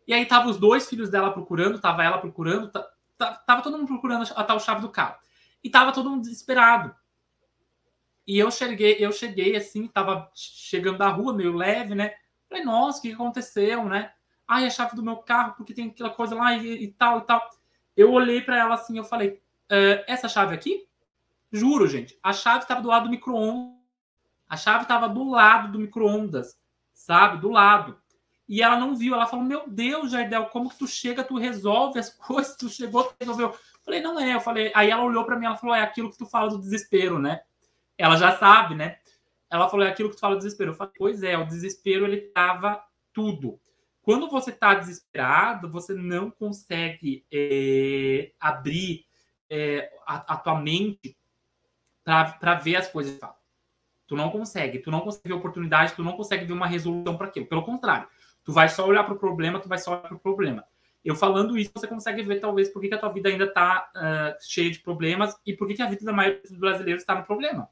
E aí tava os dois filhos dela procurando, tava ela procurando, tava todo mundo procurando a tal chave do carro. E tava todo mundo desesperado. E eu cheguei, eu cheguei assim, tava chegando da rua, meio leve, né? Falei, nossa, o que aconteceu, né? Ai, a chave do meu carro, porque tem aquela coisa lá e, e tal e tal. Eu olhei para ela assim, eu falei, uh, essa chave aqui? Juro, gente, a chave estava do lado do micro-ondas. A chave estava do lado do micro-ondas, sabe? Do lado. E ela não viu, ela falou: Meu Deus, Jardel, como que tu chega, tu resolve as [laughs] coisas, tu chegou, tu resolveu. Eu falei: Não é. Eu falei, aí ela olhou para mim, ela falou: É aquilo que tu fala do desespero, né? Ela já sabe, né? Ela falou, é aquilo que tu fala desespero. Eu falei, pois é, o desespero ele tava tudo. Quando você está desesperado, você não consegue é, abrir é, a, a, tua mente para ver as coisas. Tu não consegue, tu não consegue ver oportunidade, tu não consegue ver uma resolução para aquilo. Pelo contrário, tu vai só olhar para o problema, tu vai só olhar para o problema. Eu falando isso, você consegue ver talvez por que, que a tua vida ainda está uh, cheia de problemas e por que, que a vida da maioria dos brasileiros está no problema.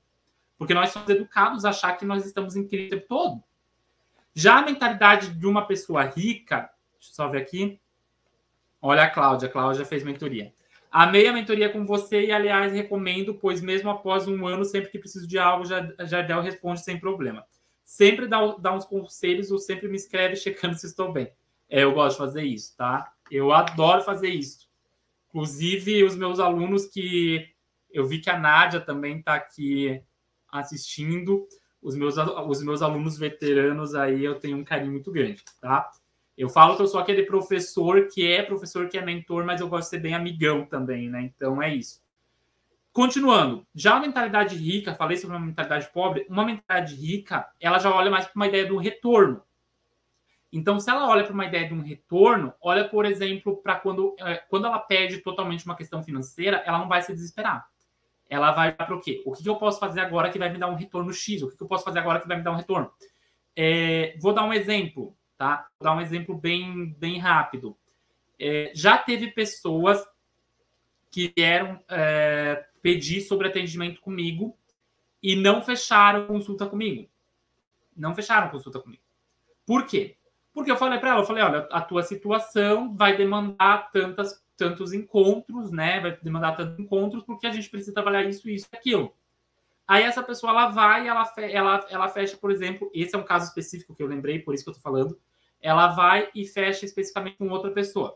Porque nós somos educados a achar que nós estamos em crise o tempo todo. Já a mentalidade de uma pessoa rica, deixa eu só ver aqui. Olha a Cláudia, a Cláudia fez mentoria. Amei a mentoria com você e, aliás, recomendo, pois mesmo após um ano, sempre que preciso de algo, Jardel responde sem problema. Sempre dá, dá uns conselhos ou sempre me escreve checando se estou bem. É, eu gosto de fazer isso, tá? Eu adoro fazer isso. Inclusive, os meus alunos que... Eu vi que a Nádia também está aqui assistindo, os meus, os meus alunos veteranos aí eu tenho um carinho muito grande, tá? Eu falo que eu sou aquele professor que é professor, que é mentor, mas eu gosto de ser bem amigão também, né? Então é isso. Continuando, já a mentalidade rica, falei sobre uma mentalidade pobre, uma mentalidade rica, ela já olha mais para uma ideia do retorno. Então, se ela olha para uma ideia de um retorno, olha, por exemplo, para quando, é, quando ela perde totalmente uma questão financeira, ela não vai se desesperar ela vai para o quê? O que, eu posso fazer agora que vai me dar um retorno X? O que, eu posso fazer agora que vai me dar um retorno? É, vou dar um exemplo, tá? Vou dar um exemplo bem, bem rápido. É, já teve pessoas que vieram é, pedir sobre atendimento comigo e não fecharam consulta comigo. Não fecharam consulta comigo. Por quê? Porque eu falei para ela, eu falei, olha, a tua situação vai demandar tantas tantos encontros, né? Vai demandar tantos encontros porque a gente precisa trabalhar isso, isso e aquilo. Aí essa pessoa ela vai, ela, ela, ela fecha, por exemplo, esse é um caso específico que eu lembrei, por isso que eu tô falando. Ela vai e fecha especificamente com outra pessoa,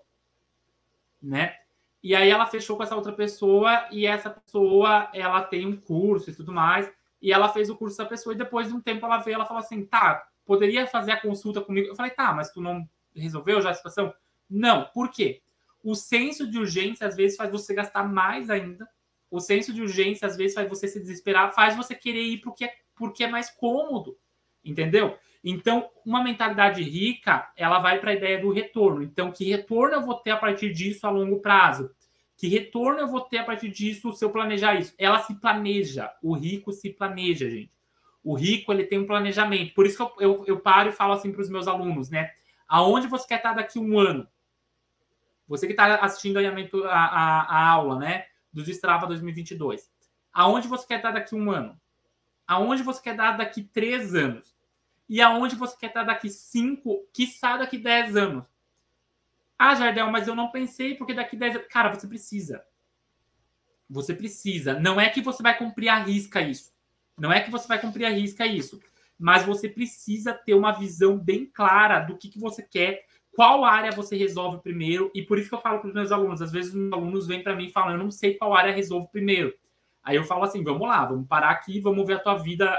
né? E aí ela fechou com essa outra pessoa e essa pessoa ela tem um curso e tudo mais. E ela fez o curso da pessoa e depois de um tempo ela veio, ela falou assim, tá, poderia fazer a consulta comigo? Eu falei, tá, mas tu não resolveu já a situação? Não, por quê? O senso de urgência, às vezes, faz você gastar mais ainda. O senso de urgência, às vezes, faz você se desesperar, faz você querer ir porque, porque é mais cômodo. Entendeu? Então, uma mentalidade rica, ela vai para a ideia do retorno. Então, que retorno eu vou ter a partir disso a longo prazo? Que retorno eu vou ter a partir disso se eu planejar isso? Ela se planeja. O rico se planeja, gente. O rico, ele tem um planejamento. Por isso que eu, eu, eu paro e falo assim para os meus alunos, né? Aonde você quer estar daqui um ano? Você que está assistindo a, a, a, aula, né? Do Destrava 2022. Aonde você quer estar daqui um ano? Aonde você quer estar daqui três anos? E aonde você quer estar daqui cinco, quiçá daqui dez anos? Ah, Jardel, mas eu não pensei, porque daqui dez anos... Cara, você precisa. Você precisa. Não é que você vai cumprir a risca isso. Não é que você vai cumprir a risca isso. mas você precisa ter uma visão bem clara do que, que você quer, qual área você resolve primeiro, e por isso que eu falo para os meus alunos, às vezes os alunos vêm para mim falam, eu não sei qual área resolvo primeiro. Aí eu falo assim, vamos lá, vamos parar aqui, vamos ver a tua vida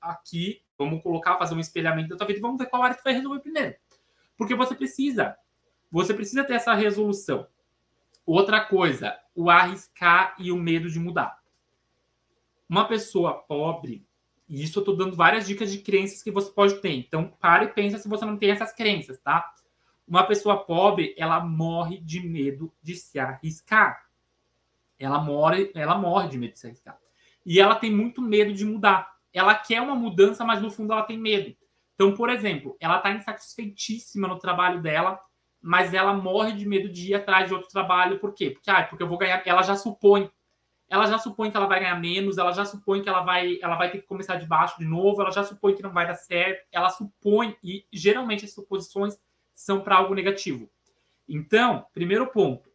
aqui, vamos colocar, fazer um espelhamento da tua vida vamos ver qual área tu vai resolver primeiro. Porque você precisa, você precisa ter essa resolução. Outra coisa, o arriscar e o medo de mudar. Uma pessoa pobre, e isso eu estou dando várias dicas de crenças que você pode ter. Então, pare e pensa se você não tem essas crenças, tá? Uma pessoa pobre, ela morre de medo de se arriscar. Ela morre, ela morre de medo de se arriscar. E ela tem muito medo de mudar. Ela quer uma mudança, mas no fundo ela tem medo. Então, por exemplo, ela está insatisfeitíssima no trabalho dela, mas ela morre de medo de ir atrás de outro trabalho. Por quê? Porque, ah, porque eu vou ganhar. Ela já supõe ela já supõe que ela vai ganhar menos, ela já supõe que ela vai, ela vai ter que começar de baixo de novo, ela já supõe que não vai dar certo, ela supõe, e geralmente as suposições são para algo negativo. Então, primeiro ponto,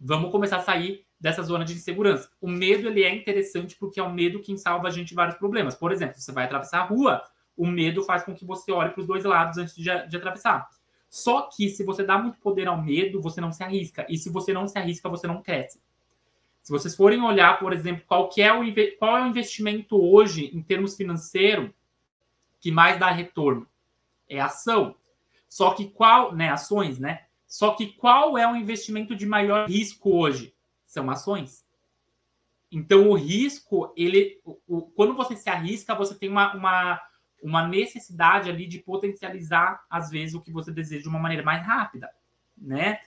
vamos começar a sair dessa zona de insegurança. O medo ele é interessante porque é o medo que salva a gente de vários problemas. Por exemplo, você vai atravessar a rua, o medo faz com que você olhe para os dois lados antes de, de atravessar. Só que se você dá muito poder ao medo, você não se arrisca. E se você não se arrisca, você não cresce. Se vocês forem olhar, por exemplo, qual, é o, qual é o investimento hoje, em termos financeiros, que mais dá retorno? É ação. Só que qual, né, ações, né? Só que qual é o investimento de maior risco hoje? São ações. Então, o risco, ele, o, quando você se arrisca, você tem uma, uma, uma necessidade ali de potencializar, às vezes, o que você deseja de uma maneira mais rápida, né?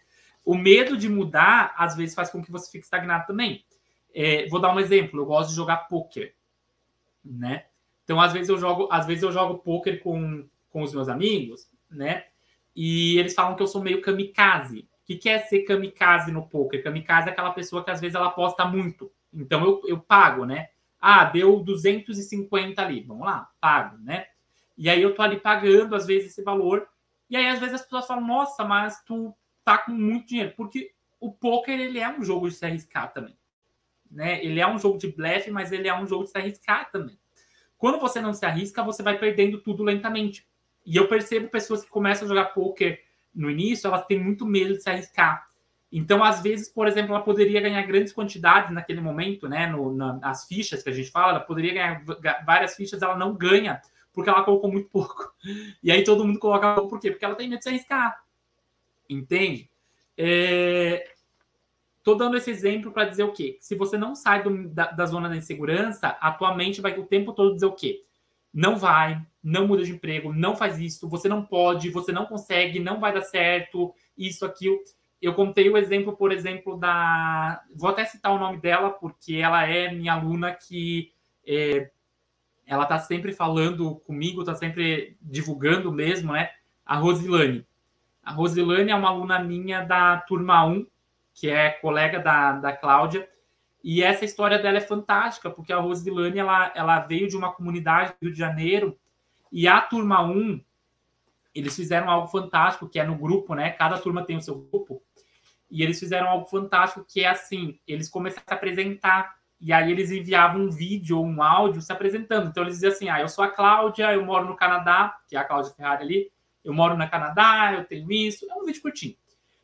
O medo de mudar, às vezes, faz com que você fique estagnado também. É, vou dar um exemplo. Eu gosto de jogar poker, né? Então, às vezes eu jogo, às vezes eu jogo poker com, com os meus amigos, né? E eles falam que eu sou meio kamikaze. O que, que é ser kamikaze no poker? Kamikaze é aquela pessoa que às vezes ela aposta muito. Então eu, eu pago, né? Ah, deu 250 ali. Vamos lá, pago, né? E aí eu tô ali pagando, às vezes, esse valor. E aí, às vezes, as pessoas falam, nossa, mas tu tá com muito dinheiro, porque o poker ele é um jogo de se arriscar também, né? Ele é um jogo de blefe, mas ele é um jogo de se arriscar também. Quando você não se arrisca, você vai perdendo tudo lentamente. E eu percebo pessoas que começam a jogar poker no início, elas têm muito medo de se arriscar. Então, às vezes, por exemplo, ela poderia ganhar grandes quantidades naquele momento, né? No, nas fichas que a gente fala, ela poderia ganhar várias fichas, ela não ganha, porque ela colocou muito pouco. [laughs] E aí todo mundo coloca por quê? Porque ela tem medo de se arriscar. Entende? É... Tô dando esse exemplo para dizer o quê? Se você não sai do, da, da, zona da insegurança, a tua mente vai o tempo todo dizer o quê? Não vai, não muda de emprego, não faz isso, você não pode, você não consegue, não vai dar certo, isso, aquilo. Eu contei o exemplo, por exemplo, da. Vou até citar o nome dela, porque ela é minha aluna que é... ela tá sempre falando comigo, tá sempre divulgando mesmo, né? A Rosilane. A Rosilane é uma aluna minha da turma 1, que é colega da, da Cláudia. E essa história dela é fantástica, porque a Rosilane ela, ela veio de uma comunidade do Rio de Janeiro e a turma 1, eles fizeram algo fantástico, que é no grupo, né? Cada turma tem o seu grupo. E eles fizeram algo fantástico, que é assim: eles começaram a se apresentar. E aí eles enviavam um vídeo ou um áudio se apresentando. Então eles diziam assim: ah, eu sou a Cláudia, eu moro no Canadá, que é a Cláudia Ferrari ali eu moro na Canadá, eu tenho isso. É um vídeo curtinho.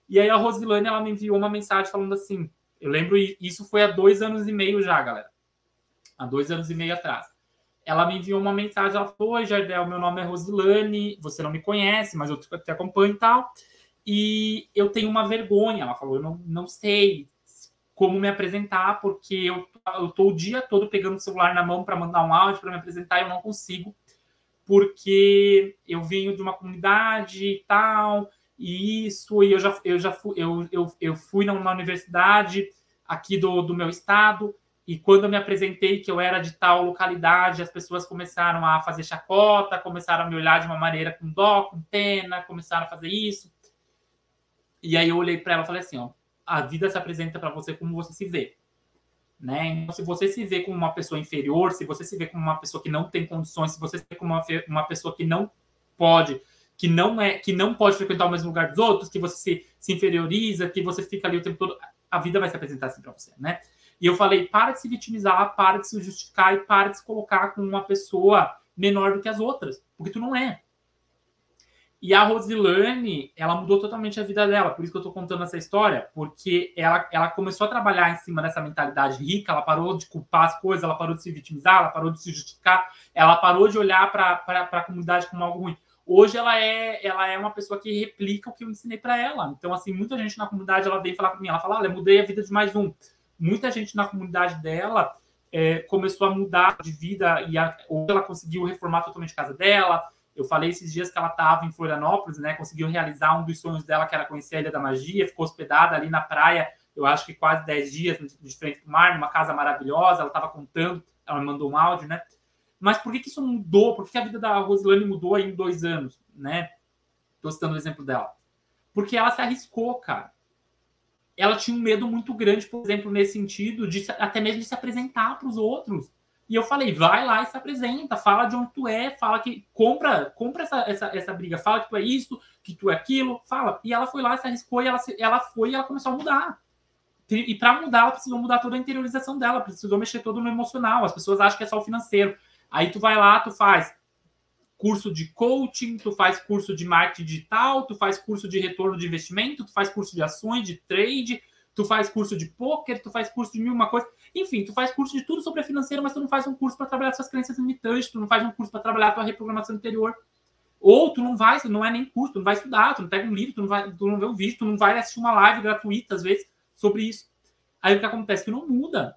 E aí a Rosilane, ela me enviou uma mensagem falando assim, eu lembro, isso foi há dois anos e meio já, galera. Há dois anos e meio atrás. Ela me enviou uma mensagem, ela falou, oi, Jardel, meu nome é Rosilane, você não me conhece, mas eu te acompanho e tal. E eu tenho uma vergonha, ela falou, eu não, não sei como me apresentar, porque eu, eu tô o dia todo pegando o celular na mão para mandar um áudio, para me apresentar, e eu não consigo porque eu venho de uma comunidade e tal, isso, e eu já, eu já fui, eu, eu, eu fui numa universidade aqui do, do meu estado, e quando eu me apresentei que eu era de tal localidade, as pessoas começaram a fazer chacota, começaram a me olhar de uma maneira com dó, com pena, começaram a fazer isso. E aí eu olhei para ela e falei assim, ó, a vida se apresenta para você como você se vê. Né? Então, se você se vê como uma pessoa inferior, se você se vê como uma pessoa que não tem condições, se você se vê como uma, uma pessoa que não pode, que não é, que não pode frequentar o mesmo lugar dos outros, que você se, se inferioriza, que você fica ali o tempo todo, a vida vai se apresentar assim para você, né? E eu falei, para de se vitimizar, para de se justificar e para de se colocar como uma pessoa menor do que as outras, porque tu não é. E a Rosilane, ela mudou totalmente a vida dela, por isso que eu estou contando essa história, porque ela, ela começou a trabalhar em cima dessa mentalidade rica, ela parou de culpar as coisas, ela parou de se vitimizar, ela parou de se justificar, ela parou de olhar para a comunidade como algo ruim. Hoje ela é, ela é uma pessoa que replica o que eu ensinei para ela. Então, assim, muita gente na comunidade ela vem falar para mim, ela fala, olha, mudei a vida de mais um. Muita gente na comunidade dela é, começou a mudar de vida e a, ela conseguiu reformar totalmente a casa dela, eu falei esses dias que ela estava em Florianópolis, né? Conseguiu realizar um dos sonhos dela, que era conhecer a Ilha da Magia, ficou hospedada ali na praia, eu acho que quase 10 dias de frente para o mar, numa casa maravilhosa. Ela estava contando, ela me mandou um áudio, né? Mas por que, que isso mudou? Por que a vida da Rosilane mudou em dois anos, né? Estou citando o exemplo dela. Porque ela se arriscou, cara. Ela tinha um medo muito grande, por exemplo, nesse sentido, de até mesmo de se apresentar para os outros e eu falei, vai lá e se apresenta, fala de onde tu é, fala que compra, compra essa, essa, essa briga, fala que tu é isso, que tu é aquilo, fala. E ela foi lá, se arriscou e ela, ela foi e ela começou a mudar. E para mudar, ela precisou mudar toda a interiorização dela, precisou mexer todo no emocional. As pessoas acham que é só o financeiro. Aí tu vai lá, tu faz curso de coaching, tu faz curso de marketing digital, tu faz curso de retorno de investimento, tu faz curso de ações, de trade, tu faz curso de poker, tu faz curso de mil uma coisa. Enfim, tu faz curso de tudo sobre a financeira, mas tu não faz um curso para trabalhar suas crenças limitantes, tu não faz um curso para trabalhar tua reprogramação interior. Ou tu não vai, não é nem curso, tu não vai estudar, tu não pega um livro, tu não, vai, tu não vê um vídeo, tu não vai assistir uma live gratuita, às vezes, sobre isso. Aí o que acontece? Que não muda.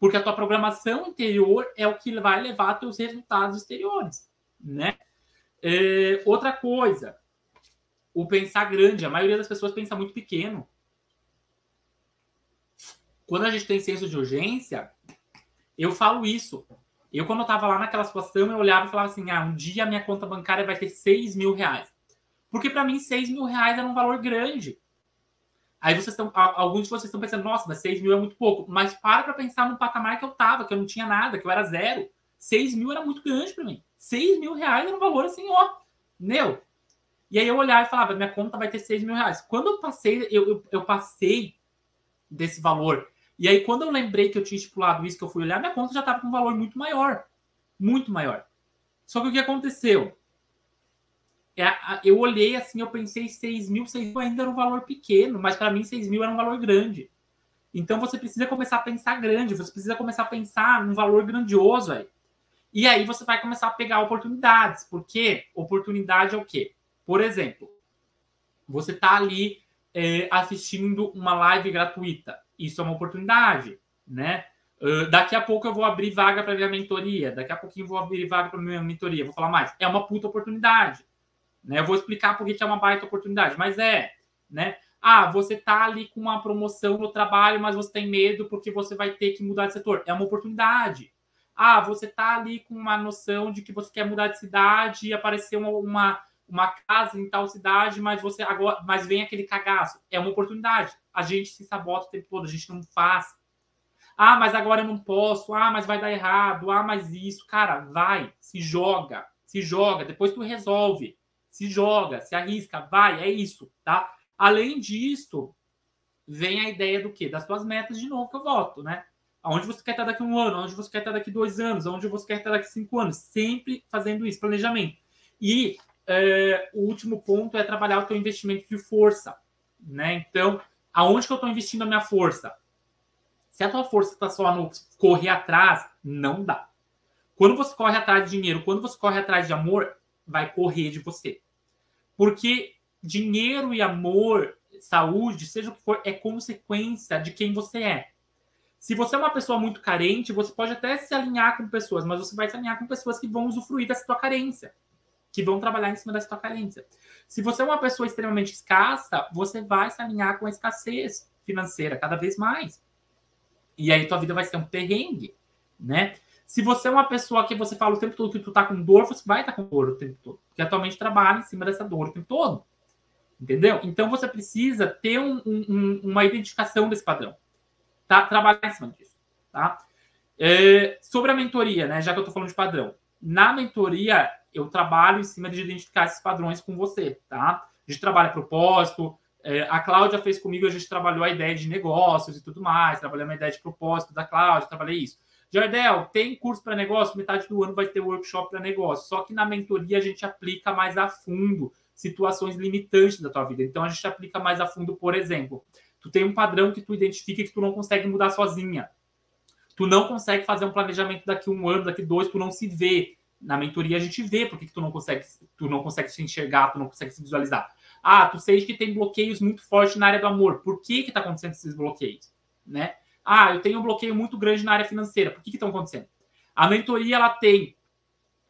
Porque a tua programação interior é o que vai levar teus resultados exteriores, né? É, outra coisa, o pensar grande. A maioria das pessoas pensa muito pequeno quando a gente tem senso de urgência, eu falo isso. Eu, quando eu estava lá naquela situação, eu olhava e falava assim: ah, um dia a minha conta bancária vai ter 6 mil reais. Porque para mim, 6 mil reais era um valor grande. Aí vocês estão, alguns de vocês estão pensando, nossa, mas 6 mil é muito pouco. Mas para para pensar no patamar que eu estava, que eu não tinha nada, que eu era zero. 6 mil era muito grande para mim. 6 mil reais era um valor assim, ó, meu. E aí eu olhava e falava, minha conta vai ter 6 mil reais. Quando eu passei, eu, eu, eu passei desse valor e aí, quando eu lembrei que eu tinha estipulado isso, que eu fui olhar, minha conta já estava com um valor muito maior. Muito maior. Só que o que aconteceu? É, eu olhei assim, eu pensei 6 mil, 6 mil ainda era um valor pequeno, mas para mim 6 mil era um valor grande. Então você precisa começar a pensar grande, você precisa começar a pensar num valor grandioso aí. E aí você vai começar a pegar oportunidades, porque oportunidade é o quê? Por exemplo, você está ali é, assistindo uma live gratuita isso é uma oportunidade, né? Uh, daqui a pouco eu vou abrir vaga para minha mentoria, daqui a pouquinho eu vou abrir vaga para minha mentoria, vou falar mais. É uma puta oportunidade, né? Eu vou explicar por que é uma baita oportunidade, mas é, né? Ah, você tá ali com uma promoção no trabalho, mas você tem medo porque você vai ter que mudar de setor. É uma oportunidade. Ah, você tá ali com uma noção de que você quer mudar de cidade e aparecer uma, uma uma casa em tal cidade, mas você agora, mas vem aquele cagaço. É uma oportunidade. A gente se sabota o tempo todo, a gente não faz. Ah, mas agora eu não posso. Ah, mas vai dar errado. Ah, mas isso, cara, vai, se joga, se joga, depois tu resolve. Se joga, se arrisca, vai, é isso, tá? Além disso, vem a ideia do quê? Das tuas metas de novo que eu voto, né? Aonde você quer estar daqui um ano, aonde você quer estar daqui dois anos, aonde você quer estar daqui cinco anos. Sempre fazendo isso, planejamento. E é, o último ponto é trabalhar o teu investimento de força, né? Então, aonde que eu estou investindo a minha força? Se a tua força está só no correr atrás, não dá. Quando você corre atrás de dinheiro, quando você corre atrás de amor, vai correr de você. Porque dinheiro e amor, saúde, seja o que for, é consequência de quem você é. Se você é uma pessoa muito carente, você pode até se alinhar com pessoas, mas você vai se alinhar com pessoas que vão usufruir dessa tua carência que vão trabalhar em cima dessa tua carência. Se você é uma pessoa extremamente escassa, você vai se alinhar com a escassez financeira cada vez mais. E aí tua vida vai ser um perrengue, né? Se você é uma pessoa que você fala o tempo todo que tu tá com dor, você vai estar tá com dor o tempo todo. Porque atualmente trabalha em cima dessa dor o tempo todo. Entendeu? Então você precisa ter um, um, uma identificação desse padrão. Tá? Trabalhar em cima disso. Tá? É, sobre a mentoria, né? Já que eu tô falando de padrão. Na mentoria, eu trabalho em cima de identificar esses padrões com você, tá? A gente trabalha propósito. É, a Cláudia fez comigo, a gente trabalhou a ideia de negócios e tudo mais, trabalhamos a ideia de propósito da Cláudia, trabalhei isso. Jardel, tem curso para negócio? Metade do ano vai ter workshop para negócio. Só que na mentoria a gente aplica mais a fundo situações limitantes da tua vida. Então a gente aplica mais a fundo, por exemplo, tu tem um padrão que tu identifica que tu não consegue mudar sozinha. Tu não consegue fazer um planejamento daqui um ano, daqui dois, tu não se vê. Na mentoria a gente vê porque que tu não consegue, tu não consegue se enxergar, tu não consegue se visualizar. Ah, tu sente que tem bloqueios muito fortes na área do amor. Por que que está acontecendo esses bloqueios? Né? Ah, eu tenho um bloqueio muito grande na área financeira. Por que estão acontecendo? A mentoria ela tem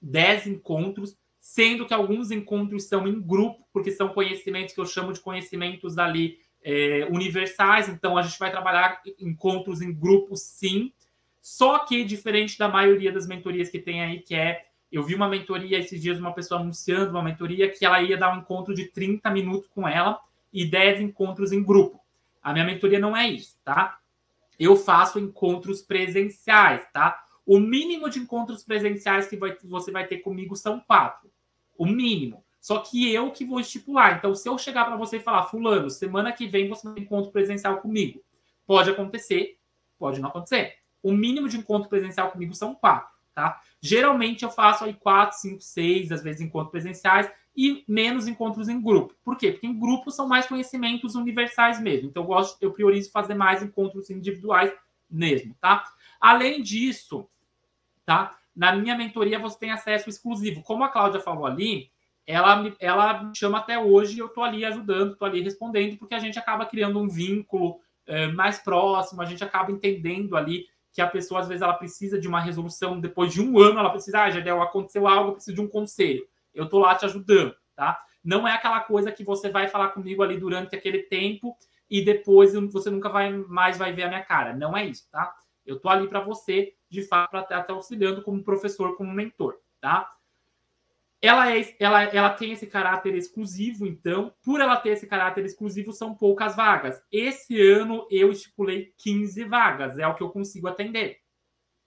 10 encontros, sendo que alguns encontros são em grupo, porque são conhecimentos que eu chamo de conhecimentos ali é, universais. Então, a gente vai trabalhar encontros em grupo, sim. Só que, diferente da maioria das mentorias que tem aí, que é eu vi uma mentoria esses dias, uma pessoa anunciando uma mentoria que ela ia dar um encontro de 30 minutos com ela e 10 encontros em grupo. A minha mentoria não é isso, tá? Eu faço encontros presenciais, tá? O mínimo de encontros presenciais que vai, você vai ter comigo são quatro. O mínimo. Só que eu que vou estipular. Então, se eu chegar para você e falar, Fulano, semana que vem você ter encontro presencial comigo. Pode acontecer, pode não acontecer. O mínimo de encontro presencial comigo são quatro tá? Geralmente eu faço aí quatro, cinco, seis, às vezes encontros presenciais e menos encontros em grupo. Por quê? Porque em grupo são mais conhecimentos universais mesmo. Então eu gosto, eu priorizo fazer mais encontros individuais mesmo, tá? Além disso, tá? Na minha mentoria você tem acesso exclusivo. Como a Cláudia falou ali, ela, ela me chama até hoje e eu tô ali ajudando, tô ali respondendo, porque a gente acaba criando um vínculo é, mais próximo, a gente acaba entendendo ali que a pessoa, às vezes, ela precisa de uma resolução, depois de um ano, ela precisa, ah, Jadel, aconteceu algo, eu preciso de um conselho. Eu tô lá te ajudando, tá? Não é aquela coisa que você vai falar comigo ali durante aquele tempo e depois você nunca vai mais vai ver a minha cara. Não é isso, tá? Eu tô ali para você, de fato, para estar auxiliando como professor, como mentor, tá? ela, é, ela, ela tem esse caráter exclusivo, então, por ela ter esse caráter exclusivo, são poucas vagas. Esse ano eu estipulei 15 vagas, é o que eu consigo atender.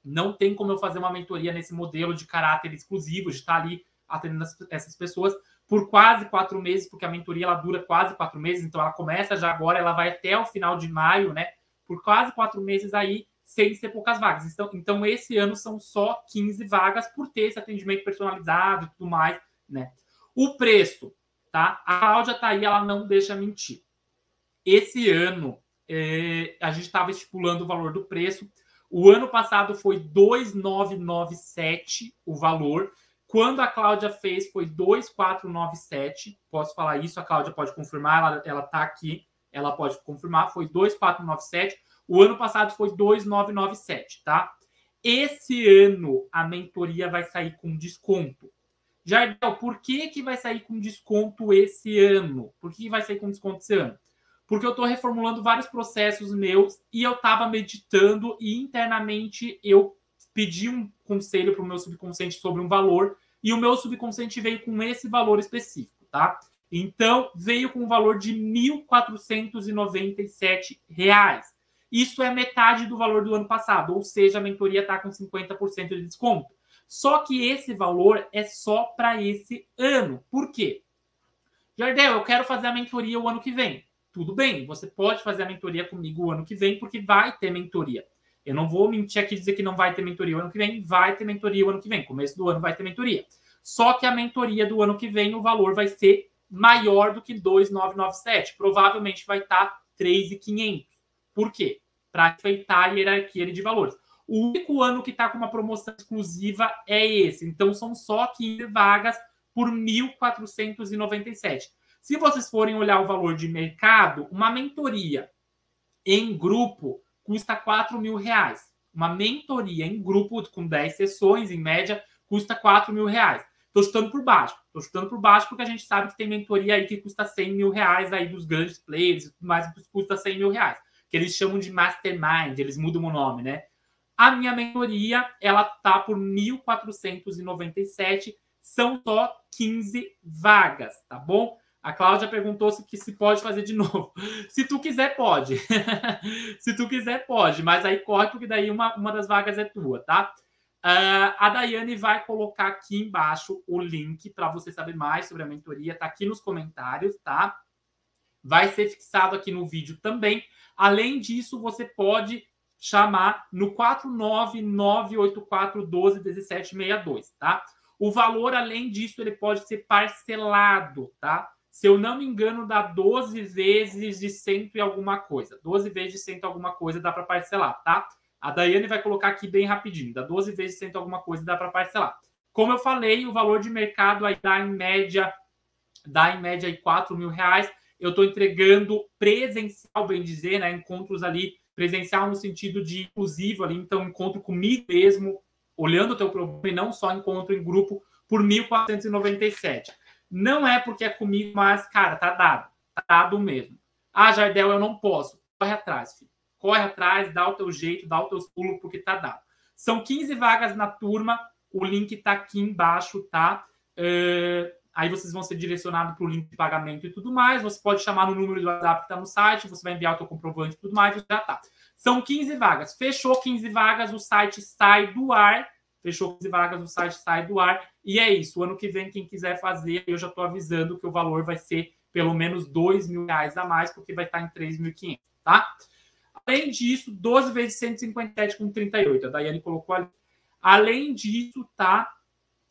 Não tem como eu fazer uma mentoria nesse modelo de caráter exclusivo, de estar ali atendendo essas pessoas por quase quatro meses, porque a mentoria ela dura quase quatro meses, então ela começa já agora, ela vai até o final de maio, né? Por quase quatro meses aí sem ser poucas vagas. Então, então, esse ano são só 15 vagas por ter esse atendimento personalizado e tudo mais, né? O preço, tá? A Cláudia tá aí, ela não deixa mentir. Esse ano, é, a gente estava estipulando o valor do preço. O ano passado foi 2,997 o valor. Quando a Cláudia fez, foi 2,497. Posso falar isso, a Cláudia pode confirmar, ela está aqui, ela pode confirmar, foi 2,497. O ano passado foi 2,997, tá? Esse ano a mentoria vai sair com desconto. Jardel, por que, que vai sair com desconto esse ano? Por que vai sair com desconto esse ano? Porque eu estou reformulando vários processos meus e eu estava meditando e internamente eu pedi um conselho para o meu subconsciente sobre um valor e o meu subconsciente veio com esse valor específico, tá? Então, veio com o valor de R$ 1.497. Isso é metade do valor do ano passado, ou seja, a mentoria está com 50% de desconto. Só que esse valor é só para esse ano. Por quê? Jardel, eu quero fazer a mentoria o ano que vem. Tudo bem, você pode fazer a mentoria comigo o ano que vem, porque vai ter mentoria. Eu não vou mentir aqui e dizer que não vai ter mentoria o ano que vem, vai ter mentoria o ano que vem. Começo do ano vai ter mentoria. Só que a mentoria do ano que vem, o valor vai ser maior do que 2,997. Provavelmente vai estar 3,500. Por quê? para respeitar a hierarquia de valores. O único ano que está com uma promoção exclusiva é esse. Então, são só 15 vagas por 1.497. Se vocês forem olhar o valor de mercado, uma mentoria em grupo custa 4 mil reais. Uma mentoria em grupo com 10 sessões, em média, custa 4 mil reais. Estou chutando por baixo. Estou chutando por baixo porque a gente sabe que tem mentoria aí que custa 100 mil reais aí dos grandes players, mas custa 100 mil reais que eles chamam de mastermind, eles mudam o nome, né? A minha mentoria, ela tá por 1.497, são só 15 vagas, tá bom? A Cláudia perguntou se, que se pode fazer de novo. [laughs] Se tu quiser, pode. [laughs] se tu quiser, pode. Mas aí corre, porque daí uma, uma das vagas é tua, tá? Uh, a Daiane vai colocar aqui embaixo o link para você saber mais sobre a mentoria. Tá aqui nos comentários, tá? Vai ser fixado aqui no vídeo também. Além disso, você pode chamar no 49984121762, tá? O valor, além disso, ele pode ser parcelado, tá? Se eu não me engano, dá 12 vezes de cento e alguma coisa. 12 vezes de cento e alguma coisa dá para parcelar, tá? A Daiane vai colocar aqui bem rapidinho. Dá 12 vezes de cento e alguma coisa dá para parcelar. Como eu falei, o valor de mercado aí dá em média, dá em média aí 4 mil reais. Eu estou entregando presencial, bem dizer, né? Encontros ali presencial no sentido de inclusivo ali, então encontro comigo mesmo, olhando o teu problema e não só encontro em grupo por 1.497. Não é porque é comigo, mas, cara, tá dado. Tá dado mesmo. Ah, Jardel, eu não posso. Corre atrás, filho. Corre atrás, dá o teu jeito, dá os teus pulos, porque tá dado. São 15 vagas na turma. O link tá aqui embaixo, tá? Uh, aí vocês vão ser direcionados para o link de pagamento e tudo mais. Você pode chamar no número do WhatsApp que está no site, você vai enviar o seu comprovante e tudo mais, já tá. São 15 vagas. Fechou 15 vagas, o site sai do ar. Fechou 15 vagas, o site sai do ar. E é isso. O ano que vem, quem quiser fazer, eu já estou avisando que o valor vai ser pelo menos 2 mil reais a mais, porque vai estar em 3.500, tá? Além disso, 12 vezes 157 com 38. A Daiane colocou ali. Além disso, tá?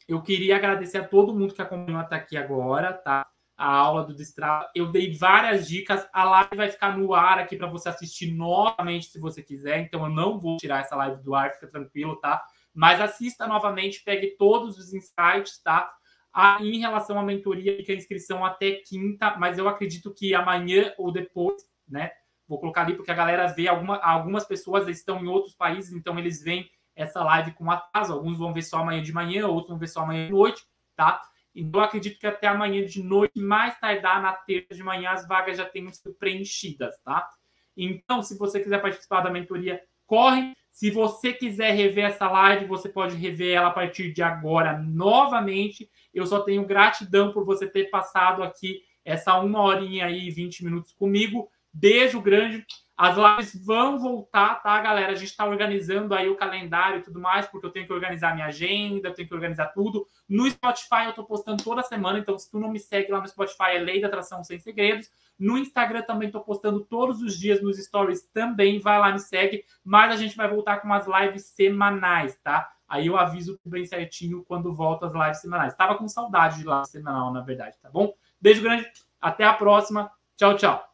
Eu queria agradecer a todo mundo que acompanhou até aqui agora, tá? A aula do Destrava. Eu dei várias dicas. A live vai ficar no ar aqui para você assistir novamente se você quiser. Então eu não vou tirar essa live do ar, fica tranquilo, tá? Mas assista novamente, pegue todos os insights, tá? Ah, em relação à mentoria, fica a inscrição até quinta, mas eu acredito que amanhã ou depois, né? Vou colocar ali porque a galera vê alguma, algumas pessoas estão em outros países, então eles vêm essa live com atraso. Alguns vão ver só amanhã de manhã, outros vão ver só amanhã de noite, tá? Então, acredito que até amanhã de noite, mais tardar na terça de manhã, as vagas já tenham sido preenchidas, tá? Então, se você quiser participar da mentoria, corre. Se você quiser rever essa live, você pode rever ela a partir de agora novamente. Eu só tenho gratidão por você ter passado aqui essa uma horinha aí, 20 minutos comigo. Beijo grande. As lives vão voltar, tá, galera? A gente está organizando aí o calendário e tudo mais, porque eu tenho que organizar minha agenda, eu tenho que organizar tudo. No Spotify eu estou postando toda semana, então se tu não me segue lá no Spotify, é Lei da Atração Sem Segredos. No Instagram também estou postando todos os dias nos stories também, vai lá, me segue. Mas a gente vai voltar com umas lives semanais, tá? Aí eu aviso bem certinho quando volta as lives semanais. Tava com saudade de live semanal, na verdade, tá bom? Beijo grande, até a próxima. Tchau, tchau.